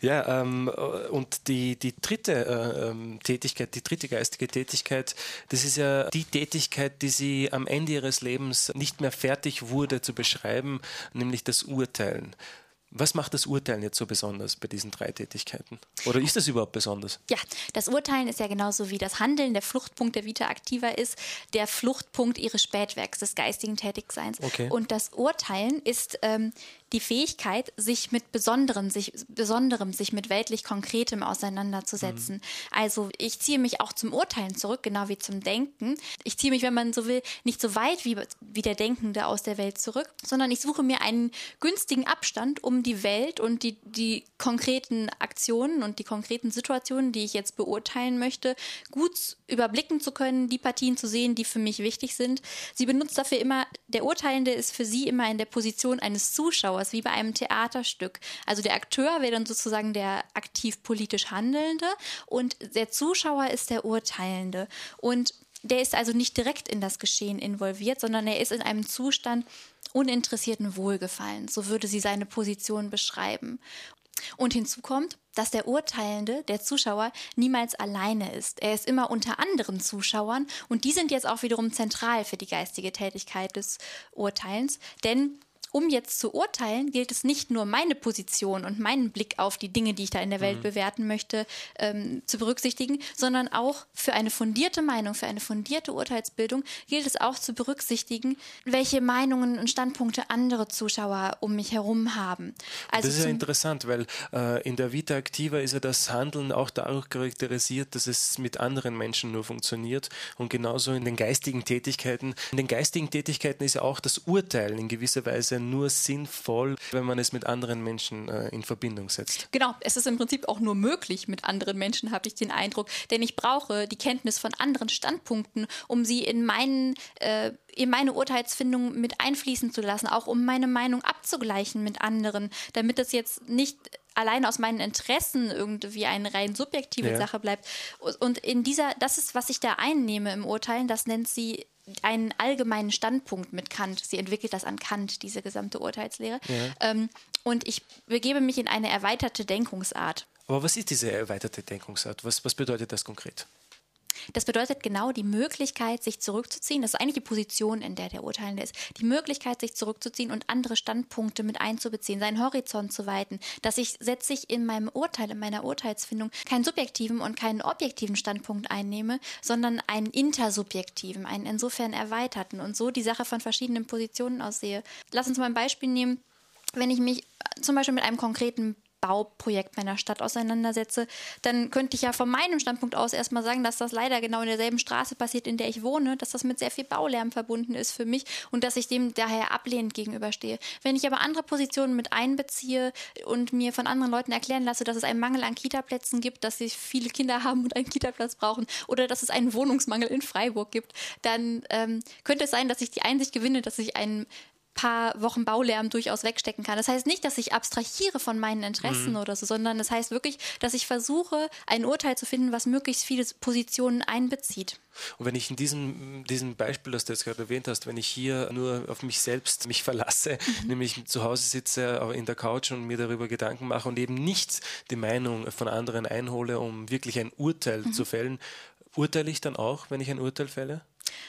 Ja, ähm, und die, die dritte äh, ähm, Tätigkeit, die dritte geistige Tätigkeit, das ist ja die Tätigkeit, die sie am Ende ihres Lebens nicht mehr fertig wurde zu beschreiben, nämlich das Urteilen. Was macht das Urteilen jetzt so besonders bei diesen drei Tätigkeiten? Oder ist das überhaupt besonders? Ja, das Urteilen ist ja genauso wie das Handeln der Fluchtpunkt der Vita Activa ist, der Fluchtpunkt ihres Spätwerks, des geistigen Tätigseins. Okay. Und das Urteilen ist ähm, die Fähigkeit, sich mit Besonderem, sich, Besonderem, sich mit weltlich Konkretem auseinanderzusetzen. Mhm. Also ich ziehe mich auch zum Urteilen zurück, genau wie zum Denken. Ich ziehe mich, wenn man so will, nicht so weit wie, wie der Denkende aus der Welt zurück, sondern ich suche mir einen günstigen Abstand, um die Welt und die, die konkreten Aktionen und die konkreten Situationen, die ich jetzt beurteilen möchte, gut überblicken zu können, die Partien zu sehen, die für mich wichtig sind. Sie benutzt dafür immer, der Urteilende ist für sie immer in der Position eines Zuschauers sowas wie bei einem Theaterstück. Also der Akteur wäre dann sozusagen der aktiv politisch Handelnde und der Zuschauer ist der Urteilende. Und der ist also nicht direkt in das Geschehen involviert, sondern er ist in einem Zustand uninteressierten Wohlgefallens. So würde sie seine Position beschreiben. Und hinzu kommt, dass der Urteilende, der Zuschauer, niemals alleine ist. Er ist immer unter anderen Zuschauern und die sind jetzt auch wiederum zentral für die geistige Tätigkeit des Urteilens, denn um jetzt zu urteilen, gilt es nicht nur meine Position und meinen Blick auf die Dinge, die ich da in der Welt mhm. bewerten möchte, ähm, zu berücksichtigen, sondern auch für eine fundierte Meinung, für eine fundierte Urteilsbildung gilt es auch zu berücksichtigen, welche Meinungen und Standpunkte andere Zuschauer um mich herum haben. Also das ist ja interessant, weil äh, in der Vita Activa ist ja das Handeln auch dadurch charakterisiert, dass es mit anderen Menschen nur funktioniert und genauso in den geistigen Tätigkeiten. In den geistigen Tätigkeiten ist ja auch das Urteilen in gewisser Weise nur sinnvoll, wenn man es mit anderen Menschen äh, in Verbindung setzt. Genau, es ist im Prinzip auch nur möglich mit anderen Menschen, habe ich den Eindruck. Denn ich brauche die Kenntnis von anderen Standpunkten, um sie in meinen äh, in meine Urteilsfindung mit einfließen zu lassen, auch um meine Meinung abzugleichen mit anderen, damit es jetzt nicht allein aus meinen Interessen irgendwie eine rein subjektive ja. Sache bleibt. Und in dieser, das ist, was ich da einnehme im Urteilen, das nennt sie einen allgemeinen Standpunkt mit Kant. Sie entwickelt das an Kant, diese gesamte Urteilslehre. Ja. Ähm, und ich begebe mich in eine erweiterte Denkungsart. Aber was ist diese erweiterte Denkungsart? Was, was bedeutet das konkret? Das bedeutet genau die Möglichkeit, sich zurückzuziehen. Das ist eigentlich die Position, in der der Urteilende ist. Die Möglichkeit, sich zurückzuziehen und andere Standpunkte mit einzubeziehen, seinen Horizont zu weiten. Dass ich setze ich in meinem Urteil, in meiner Urteilsfindung keinen subjektiven und keinen objektiven Standpunkt einnehme, sondern einen intersubjektiven, einen insofern erweiterten und so die Sache von verschiedenen Positionen aussehe. Lass uns mal ein Beispiel nehmen. Wenn ich mich zum Beispiel mit einem konkreten Bauprojekt meiner Stadt auseinandersetze, dann könnte ich ja von meinem Standpunkt aus erstmal sagen, dass das leider genau in derselben Straße passiert, in der ich wohne, dass das mit sehr viel Baulärm verbunden ist für mich und dass ich dem daher ablehnend gegenüberstehe. Wenn ich aber andere Positionen mit einbeziehe und mir von anderen Leuten erklären lasse, dass es einen Mangel an Kitaplätzen gibt, dass sie viele Kinder haben und einen Kitaplatz brauchen oder dass es einen Wohnungsmangel in Freiburg gibt, dann ähm, könnte es sein, dass ich die Einsicht gewinne, dass ich einen paar Wochen Baulärm durchaus wegstecken kann. Das heißt nicht, dass ich abstrahiere von meinen Interessen mhm. oder so, sondern das heißt wirklich, dass ich versuche, ein Urteil zu finden, was möglichst viele Positionen einbezieht. Und wenn ich in diesem, diesem Beispiel, das du jetzt gerade erwähnt hast, wenn ich hier nur auf mich selbst mich verlasse, mhm. nämlich zu Hause sitze in der Couch und mir darüber Gedanken mache und eben nicht die Meinung von anderen einhole, um wirklich ein Urteil mhm. zu fällen, urteile ich dann auch, wenn ich ein Urteil fälle?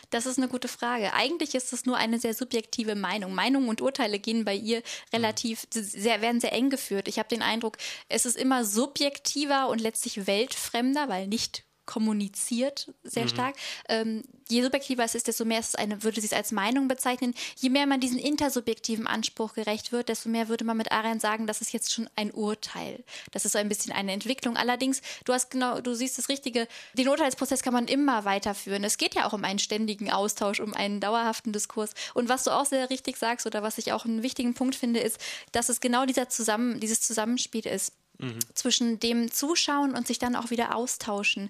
Das ist eine gute Frage. Eigentlich ist es nur eine sehr subjektive Meinung. Meinungen und Urteile gehen bei ihr relativ, sehr, werden sehr eng geführt. Ich habe den Eindruck, es ist immer subjektiver und letztlich weltfremder, weil nicht kommuniziert sehr mhm. stark. Ähm, je subjektiver es ist, desto mehr ist es eine, würde sie es als Meinung bezeichnen. Je mehr man diesen intersubjektiven Anspruch gerecht wird, desto mehr würde man mit Arendt sagen, das ist jetzt schon ein Urteil. Das ist so ein bisschen eine Entwicklung. Allerdings, du hast genau, du siehst das Richtige, den Urteilsprozess kann man immer weiterführen. Es geht ja auch um einen ständigen Austausch, um einen dauerhaften Diskurs. Und was du auch sehr richtig sagst oder was ich auch einen wichtigen Punkt finde, ist, dass es genau dieser Zusammen, dieses Zusammenspiel ist Mhm. zwischen dem Zuschauen und sich dann auch wieder austauschen.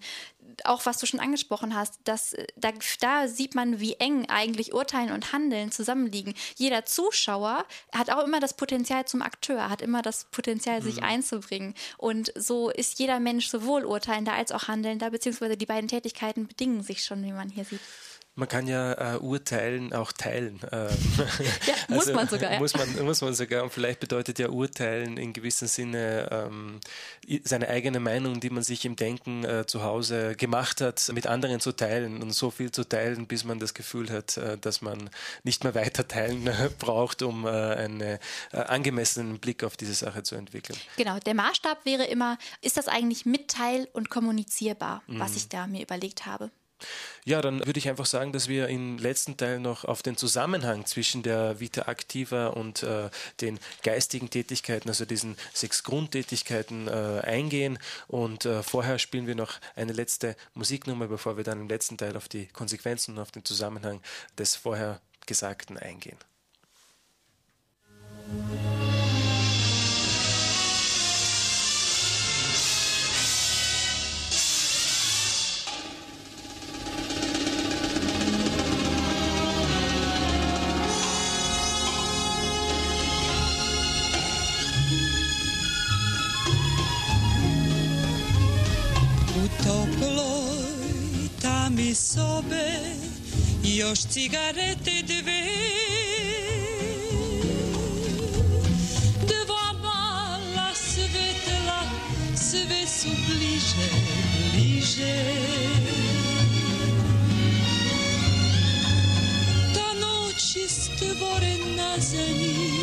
Auch was du schon angesprochen hast, dass, da, da sieht man, wie eng eigentlich Urteilen und Handeln zusammenliegen. Jeder Zuschauer hat auch immer das Potenzial zum Akteur, hat immer das Potenzial, sich mhm. einzubringen. Und so ist jeder Mensch sowohl urteilender als auch handelnder, beziehungsweise die beiden Tätigkeiten bedingen sich schon, wie man hier sieht. Man kann ja äh, urteilen auch teilen. Ähm, ja, muss also, man sogar. Ja. Muss, man, muss man sogar. Und vielleicht bedeutet ja urteilen in gewissem Sinne ähm, seine eigene Meinung, die man sich im Denken äh, zu Hause gemacht hat, mit anderen zu teilen und so viel zu teilen, bis man das Gefühl hat, äh, dass man nicht mehr weiter teilen braucht, um äh, einen äh, angemessenen Blick auf diese Sache zu entwickeln. Genau, der Maßstab wäre immer, ist das eigentlich mitteil- und kommunizierbar, mhm. was ich da mir überlegt habe? Ja, dann würde ich einfach sagen, dass wir im letzten Teil noch auf den Zusammenhang zwischen der Vita Activa und äh, den geistigen Tätigkeiten, also diesen sechs Grundtätigkeiten, äh, eingehen. Und äh, vorher spielen wir noch eine letzte Musiknummer, bevor wir dann im letzten Teil auf die Konsequenzen und auf den Zusammenhang des vorher Gesagten eingehen. Musik sobe još cigarete dve Dva mala svetla sve su bliže, bliže Ta noć je stvorena za njih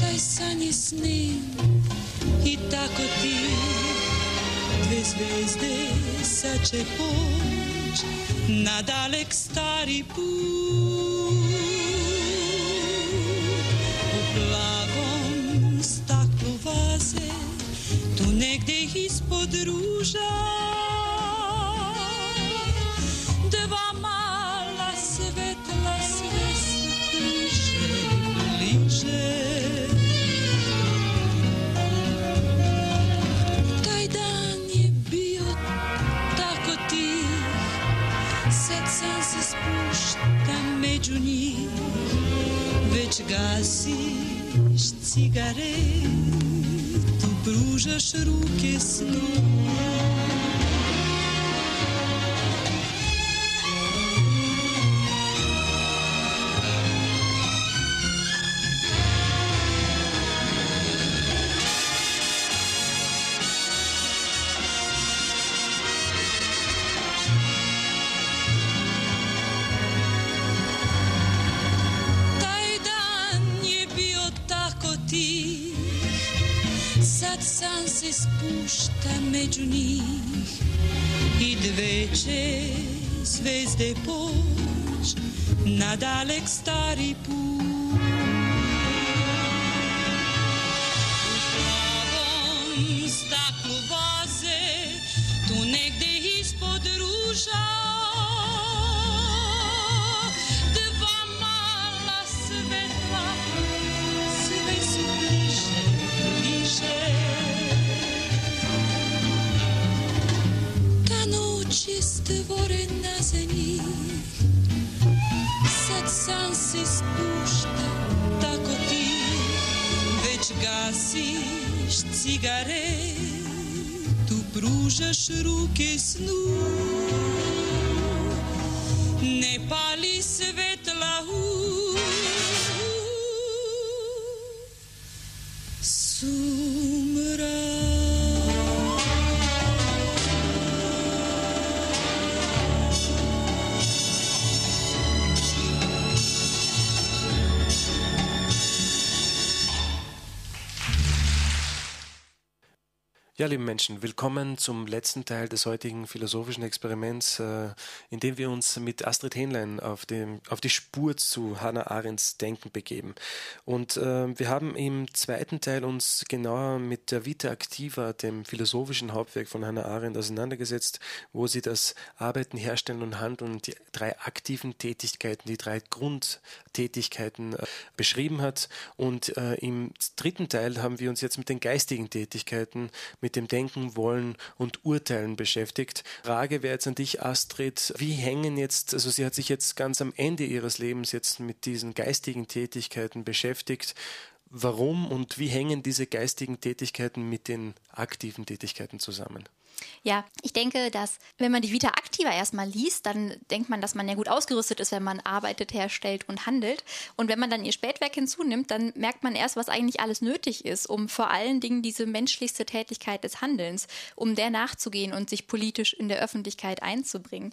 Taj san je snim i tako ti dve zvezde să ce poci na dalek stari put. U plavom staklu vaze tu negde ispod ruža gasiš cigaretu, pružaš ruke snu. Spušta među njih i dve će zvezde poć na dalek stari put. Pružaš ruke snu Ja, liebe Menschen, willkommen zum letzten Teil des heutigen philosophischen Experiments, äh, in dem wir uns mit Astrid Hähnlein auf, dem, auf die Spur zu Hannah Arendts Denken begeben. Und äh, wir haben im zweiten Teil uns genauer mit der Vita Activa, dem philosophischen Hauptwerk von Hannah Arendt, auseinandergesetzt, wo sie das Arbeiten, Herstellen und Handeln, die drei aktiven Tätigkeiten, die drei Grundtätigkeiten äh, beschrieben hat. Und im dritten Teil haben wir uns jetzt mit den geistigen Tätigkeiten, mit dem Denken, Wollen und Urteilen beschäftigt. Frage wäre jetzt an dich, Astrid, wie hängen jetzt, also sie hat sich jetzt ganz am Ende ihres Lebens jetzt mit diesen geistigen Tätigkeiten beschäftigt. Warum und wie hängen diese geistigen Tätigkeiten mit den aktiven Tätigkeiten zusammen? Ja, ich denke, dass wenn man die Vita Activa erstmal liest, dann denkt man, dass man ja gut ausgerüstet ist, wenn man arbeitet, herstellt und handelt. Und wenn man dann ihr Spätwerk hinzunimmt, dann merkt man erst, was eigentlich alles nötig ist, um vor allen Dingen diese menschlichste Tätigkeit des Handelns, um der nachzugehen und sich politisch in der Öffentlichkeit einzubringen.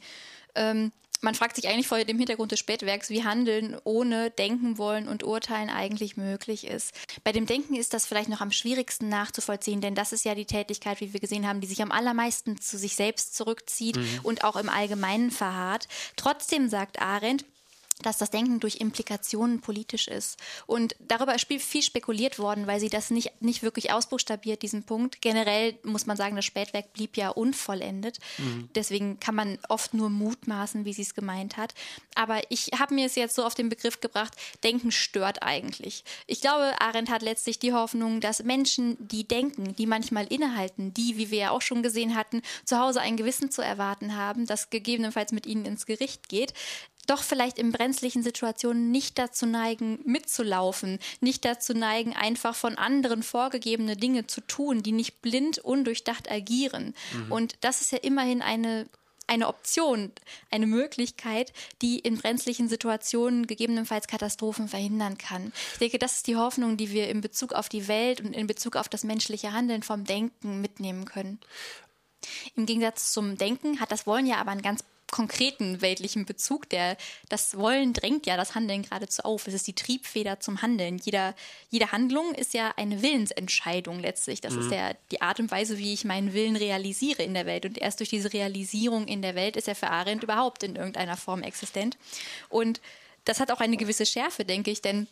Ähm, man fragt sich eigentlich vor dem Hintergrund des Spätwerks, wie Handeln ohne Denken wollen und Urteilen eigentlich möglich ist. Bei dem Denken ist das vielleicht noch am schwierigsten nachzuvollziehen, denn das ist ja die Tätigkeit, wie wir gesehen haben, die sich am allermeisten zu sich selbst zurückzieht und auch im Allgemeinen verharrt. Trotzdem sagt Arendt, dass das Denken durch Implikationen politisch ist. Und darüber ist viel, spekuliert worden, weil sie das nicht, nicht wirklich ausbuchstabiert, diesen Punkt. Generell muss man sagen, das Spätwerk blieb ja unvollendet. Deswegen kann man oft nur mutmaßen, wie sie es gemeint hat. Aber ich habe mir es jetzt so auf den Begriff gebracht, Denken stört eigentlich. Ich glaube, Arendt hat letztlich die Hoffnung, dass Menschen, die denken, die manchmal innehalten, die, wie wir ja auch schon gesehen hatten, zu Hause ein Gewissen zu erwarten haben, das gegebenenfalls mit ihnen ins Gericht geht, doch vielleicht in brenzlichen Situationen nicht dazu neigen, mitzulaufen, nicht dazu neigen, einfach von anderen vorgegebene Dinge zu tun, die nicht blind, undurchdacht agieren. Und das ist ja immerhin eine eine Option, eine Möglichkeit, die in brenzlichen Situationen gegebenenfalls Katastrophen verhindern kann. Ich denke, das ist die Hoffnung, die wir in Bezug auf die Welt und in Bezug auf das menschliche Handeln vom Denken mitnehmen können. Im Gegensatz zum Denken hat das Wollen ja aber einen ganz konkreten weltlichen Bezug. Der, das Wollen drängt ja das Handeln geradezu auf. Es ist die Triebfeder zum Handeln. Jeder, jede Handlung ist ja eine Willensentscheidung letztlich. Das ist ja die Art und Weise, wie ich meinen Willen realisiere in der Welt. Und erst durch diese Realisierung in der Welt ist er für Arendt überhaupt in irgendeiner Form existent. Und das hat auch eine gewisse Schärfe, denke ich, denn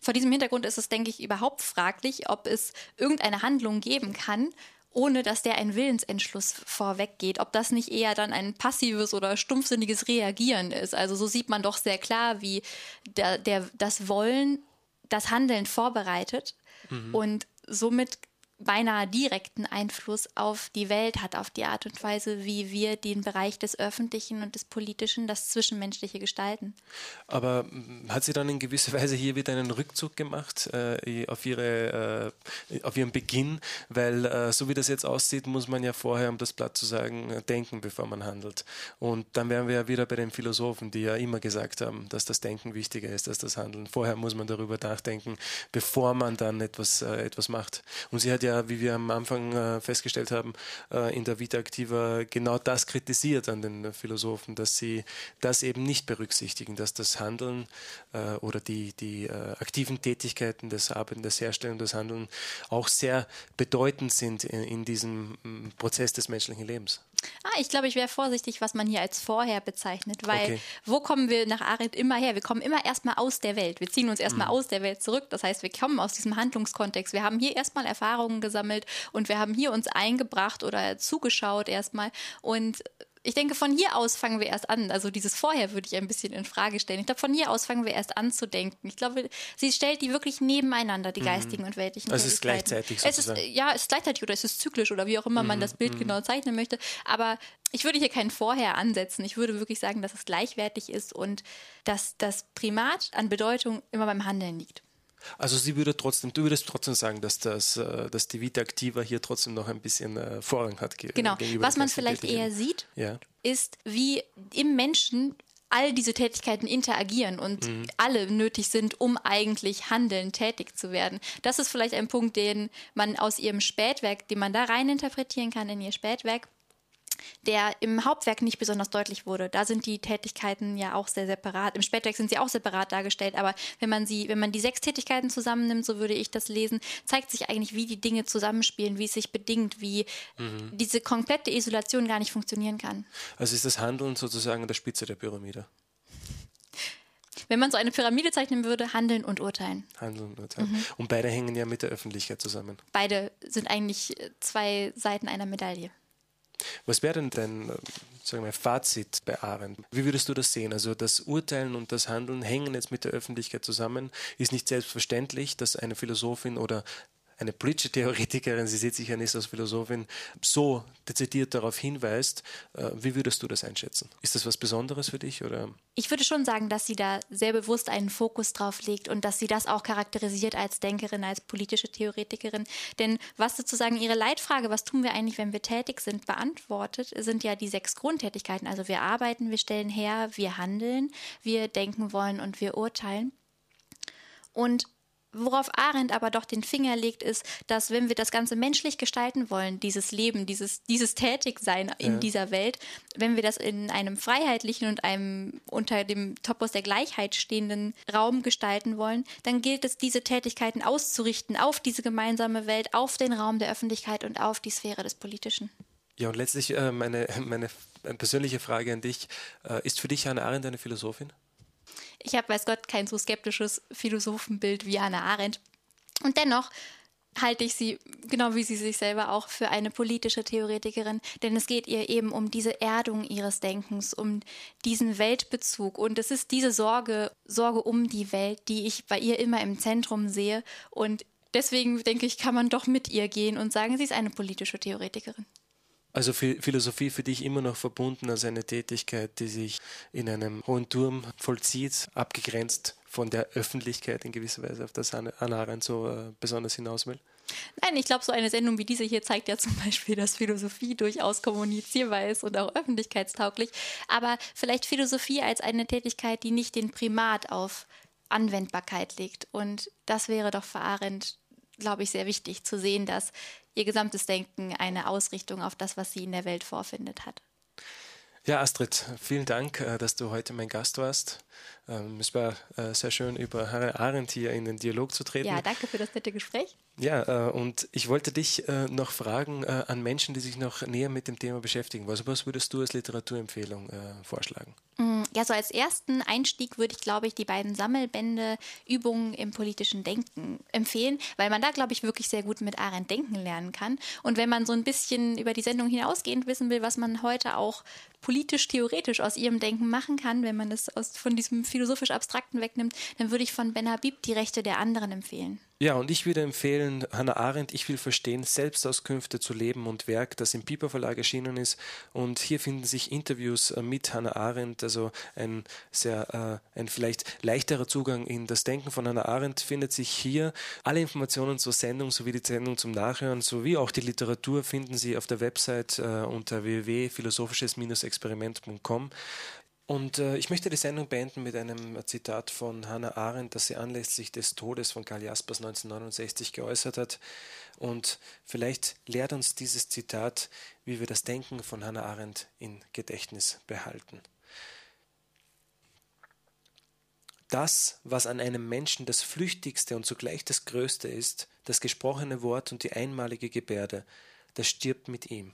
vor diesem Hintergrund ist es, denke ich, überhaupt fraglich, ob es irgendeine Handlung geben kann, ohne dass der ein Willensentschluss vorweggeht. Ob das nicht eher dann ein passives oder stumpfsinniges Reagieren ist. Also so sieht man doch sehr klar, wie der, der, das Wollen das Handeln vorbereitet und somit beinahe direkten Einfluss auf die Welt hat, auf die Art und Weise, wie wir den Bereich des Öffentlichen und des Politischen, das Zwischenmenschliche gestalten. Aber mm, hat sie dann in gewisser Weise hier wieder einen Rückzug gemacht äh, auf, ihre, äh, auf ihren Beginn? Weil äh, so wie das jetzt aussieht, muss man ja vorher, um das Blatt zu sagen, denken, bevor man handelt. Und dann wären wir ja wieder bei den Philosophen, die ja immer gesagt haben, dass das Denken wichtiger ist als das Handeln. Vorher muss man darüber nachdenken, bevor man dann etwas, äh, etwas macht. Und sie hat ja ja, wie wir am Anfang äh, festgestellt haben, äh, in der Vita Activa genau das kritisiert an den Philosophen, dass sie das eben nicht berücksichtigen, dass das Handeln äh, oder die, die aktiven Tätigkeiten des Arbeiten, des Herstellen, des Handeln auch sehr bedeutend sind in, in diesem mm, Prozess des menschlichen Lebens. Ah, ich glaube, ich wäre vorsichtig, was man hier als vorher bezeichnet, weil Okay. wo kommen wir nach Arendt immer her? Wir kommen immer erstmal aus der Welt. Wir ziehen uns erstmal aus der Welt zurück. Das heißt, wir kommen aus diesem Handlungskontext. Wir haben hier erstmal Erfahrungen gesammelt und wir haben hier uns eingebracht oder zugeschaut erstmal. Und ich denke, von hier aus fangen wir erst an. Also dieses Vorher würde ich ein bisschen in Frage stellen. Ich glaube, von hier aus fangen wir erst an zu denken. Ich glaube, sie stellt die wirklich nebeneinander, die geistigen und weltlichen Also es ist gleichzeitig Es ist, sozusagen. ja, es ist gleichzeitig oder es ist zyklisch oder wie auch immer man das Bild genau zeichnen möchte. Aber ich würde hier kein Vorher ansetzen. Ich würde wirklich sagen, dass es gleichwertig ist und dass das Primat an Bedeutung immer beim Handeln liegt. Also sie würde trotzdem, du würdest trotzdem sagen, dass das, äh, dass die Vita Activa hier trotzdem noch ein bisschen äh, Vorrang hat. ge- Genau. Was man vielleicht eher sieht, Ja. ist, wie im Menschen all diese Tätigkeiten interagieren und alle nötig sind, um eigentlich handeln, tätig zu werden. Das ist vielleicht ein Punkt, den man aus ihrem Spätwerk, den man da rein interpretieren kann in ihr Spätwerk, der im Hauptwerk nicht besonders deutlich wurde. Da sind die Tätigkeiten ja auch sehr separat. Im Spätwerk sind sie auch separat dargestellt, aber wenn man sie, wenn man die sechs Tätigkeiten zusammennimmt, so würde ich das lesen, zeigt sich eigentlich, wie die Dinge zusammenspielen, wie es sich bedingt, wie diese komplette Isolation gar nicht funktionieren kann. Also ist das Handeln sozusagen an der Spitze der Pyramide. Wenn man so eine Pyramide zeichnen würde, Handeln und Urteilen. Handeln und Urteilen. Mhm. Und beide hängen ja mit der Öffentlichkeit zusammen. Beide sind eigentlich zwei Seiten einer Medaille. Was wäre denn dein äh, sagen wir, Fazit bei Arendt? Wie würdest du das sehen? Also das Urteilen und das Handeln hängen jetzt mit der Öffentlichkeit zusammen. Ist nicht selbstverständlich, dass eine Philosophin oder eine politische Theoretikerin, sie sieht sich ja nicht als Philosophin, so dezidiert darauf hinweist. Äh, Wie würdest du das einschätzen? Ist das was Besonderes für dich? Oder? Ich würde schon sagen, dass sie da sehr bewusst einen Fokus drauf legt und dass sie das auch charakterisiert als Denkerin, als politische Theoretikerin. Denn was sozusagen ihre Leitfrage, was tun wir eigentlich, wenn wir tätig sind, beantwortet, sind ja die sechs Grundtätigkeiten. Also wir arbeiten, wir stellen her, wir handeln, wir denken wollen und wir urteilen. Und worauf Arendt aber doch den Finger legt, ist, dass wenn wir das Ganze menschlich gestalten wollen, dieses Leben, dieses, dieses Tätigsein in dieser Welt, wenn wir das in einem freiheitlichen und einem unter dem Topos der Gleichheit stehenden Raum gestalten wollen, dann gilt es, diese Tätigkeiten auszurichten auf diese gemeinsame Welt, auf den Raum der Öffentlichkeit und auf die Sphäre des Politischen. Ja, und letztlich äh, meine, meine persönliche Frage an dich. Äh, ist für dich Hannah Arendt eine Philosophin? Ich habe, weiß Gott, kein so skeptisches Philosophenbild wie Hannah Arendt. Und dennoch halte ich sie, genau wie sie sich selber auch, für eine politische Theoretikerin, denn es geht ihr eben um diese Erdung ihres Denkens, um diesen Weltbezug. Und es ist diese Sorge, Sorge um die Welt, die ich bei ihr immer im Zentrum sehe. Und deswegen denke ich, kann man doch mit ihr gehen und sagen, sie ist eine politische Theoretikerin. Also Phi- Philosophie für dich immer noch verbunden als eine Tätigkeit, die sich in einem hohen Turm vollzieht, abgegrenzt von der Öffentlichkeit in gewisser Weise, auf das Hannah Arendt so äh, besonders hinaus will. Nein, ich glaube, so eine Sendung wie diese hier zeigt ja zum Beispiel, dass Philosophie durchaus kommunizierbar ist und auch öffentlichkeitstauglich. Aber vielleicht Philosophie als eine Tätigkeit, die nicht den Primat auf Anwendbarkeit legt. Und das wäre doch für Arendt, glaube ich, sehr wichtig zu sehen, dass ihr gesamtes Denken eine Ausrichtung auf das, was sie in der Welt vorfindet, hat. Ja, Astrid, vielen Dank, äh, dass du heute mein Gast warst. Ähm, Es war äh, sehr schön, über Hannah Arendt hier in den Dialog zu treten. Ja, danke für das nette Gespräch. Ja, äh, und ich wollte dich noch fragen an Menschen, die sich noch näher mit dem Thema beschäftigen. Was, würdest du als Literaturempfehlung vorschlagen? Ja, so als ersten Einstieg würde ich, glaube ich, die beiden Sammelbände Übungen im politischen Denken empfehlen, weil man da, glaube ich, wirklich sehr gut mit Arendt denken lernen kann. Und wenn man so ein bisschen über die Sendung hinausgehend wissen will, was man heute auch politisch-theoretisch aus ihrem Denken machen kann, wenn man aus, von diesem philosophisch-abstrakten wegnimmt, dann würde ich von Ben Habib die Rechte der anderen empfehlen. Ja, und ich würde empfehlen, Hannah Arendt, Ich will verstehen, Selbstauskünfte zu Leben und Werk, das im Piper Verlag erschienen ist. Und hier finden sich Interviews äh, mit Hannah Arendt, also ein sehr, äh, ein vielleicht leichterer Zugang in das Denken von Hannah Arendt findet sich hier. Alle Informationen zur Sendung sowie die Sendung zum Nachhören sowie auch die Literatur finden Sie auf der Website äh, unter www.philosophisches-experiment.com. Und äh, ich möchte die Sendung beenden mit einem Zitat von Hannah Arendt, das sie anlässlich des Todes von Karl Jaspers 1969 geäußert hat. Und vielleicht lehrt uns dieses Zitat, wie wir das Denken von Hannah Arendt in Gedächtnis behalten. Das, was an einem Menschen das Flüchtigste und zugleich das Größte ist, das gesprochene Wort und die einmalige Gebärde, das stirbt mit ihm.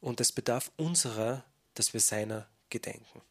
Und es bedarf unserer, dass wir seiner gedenken.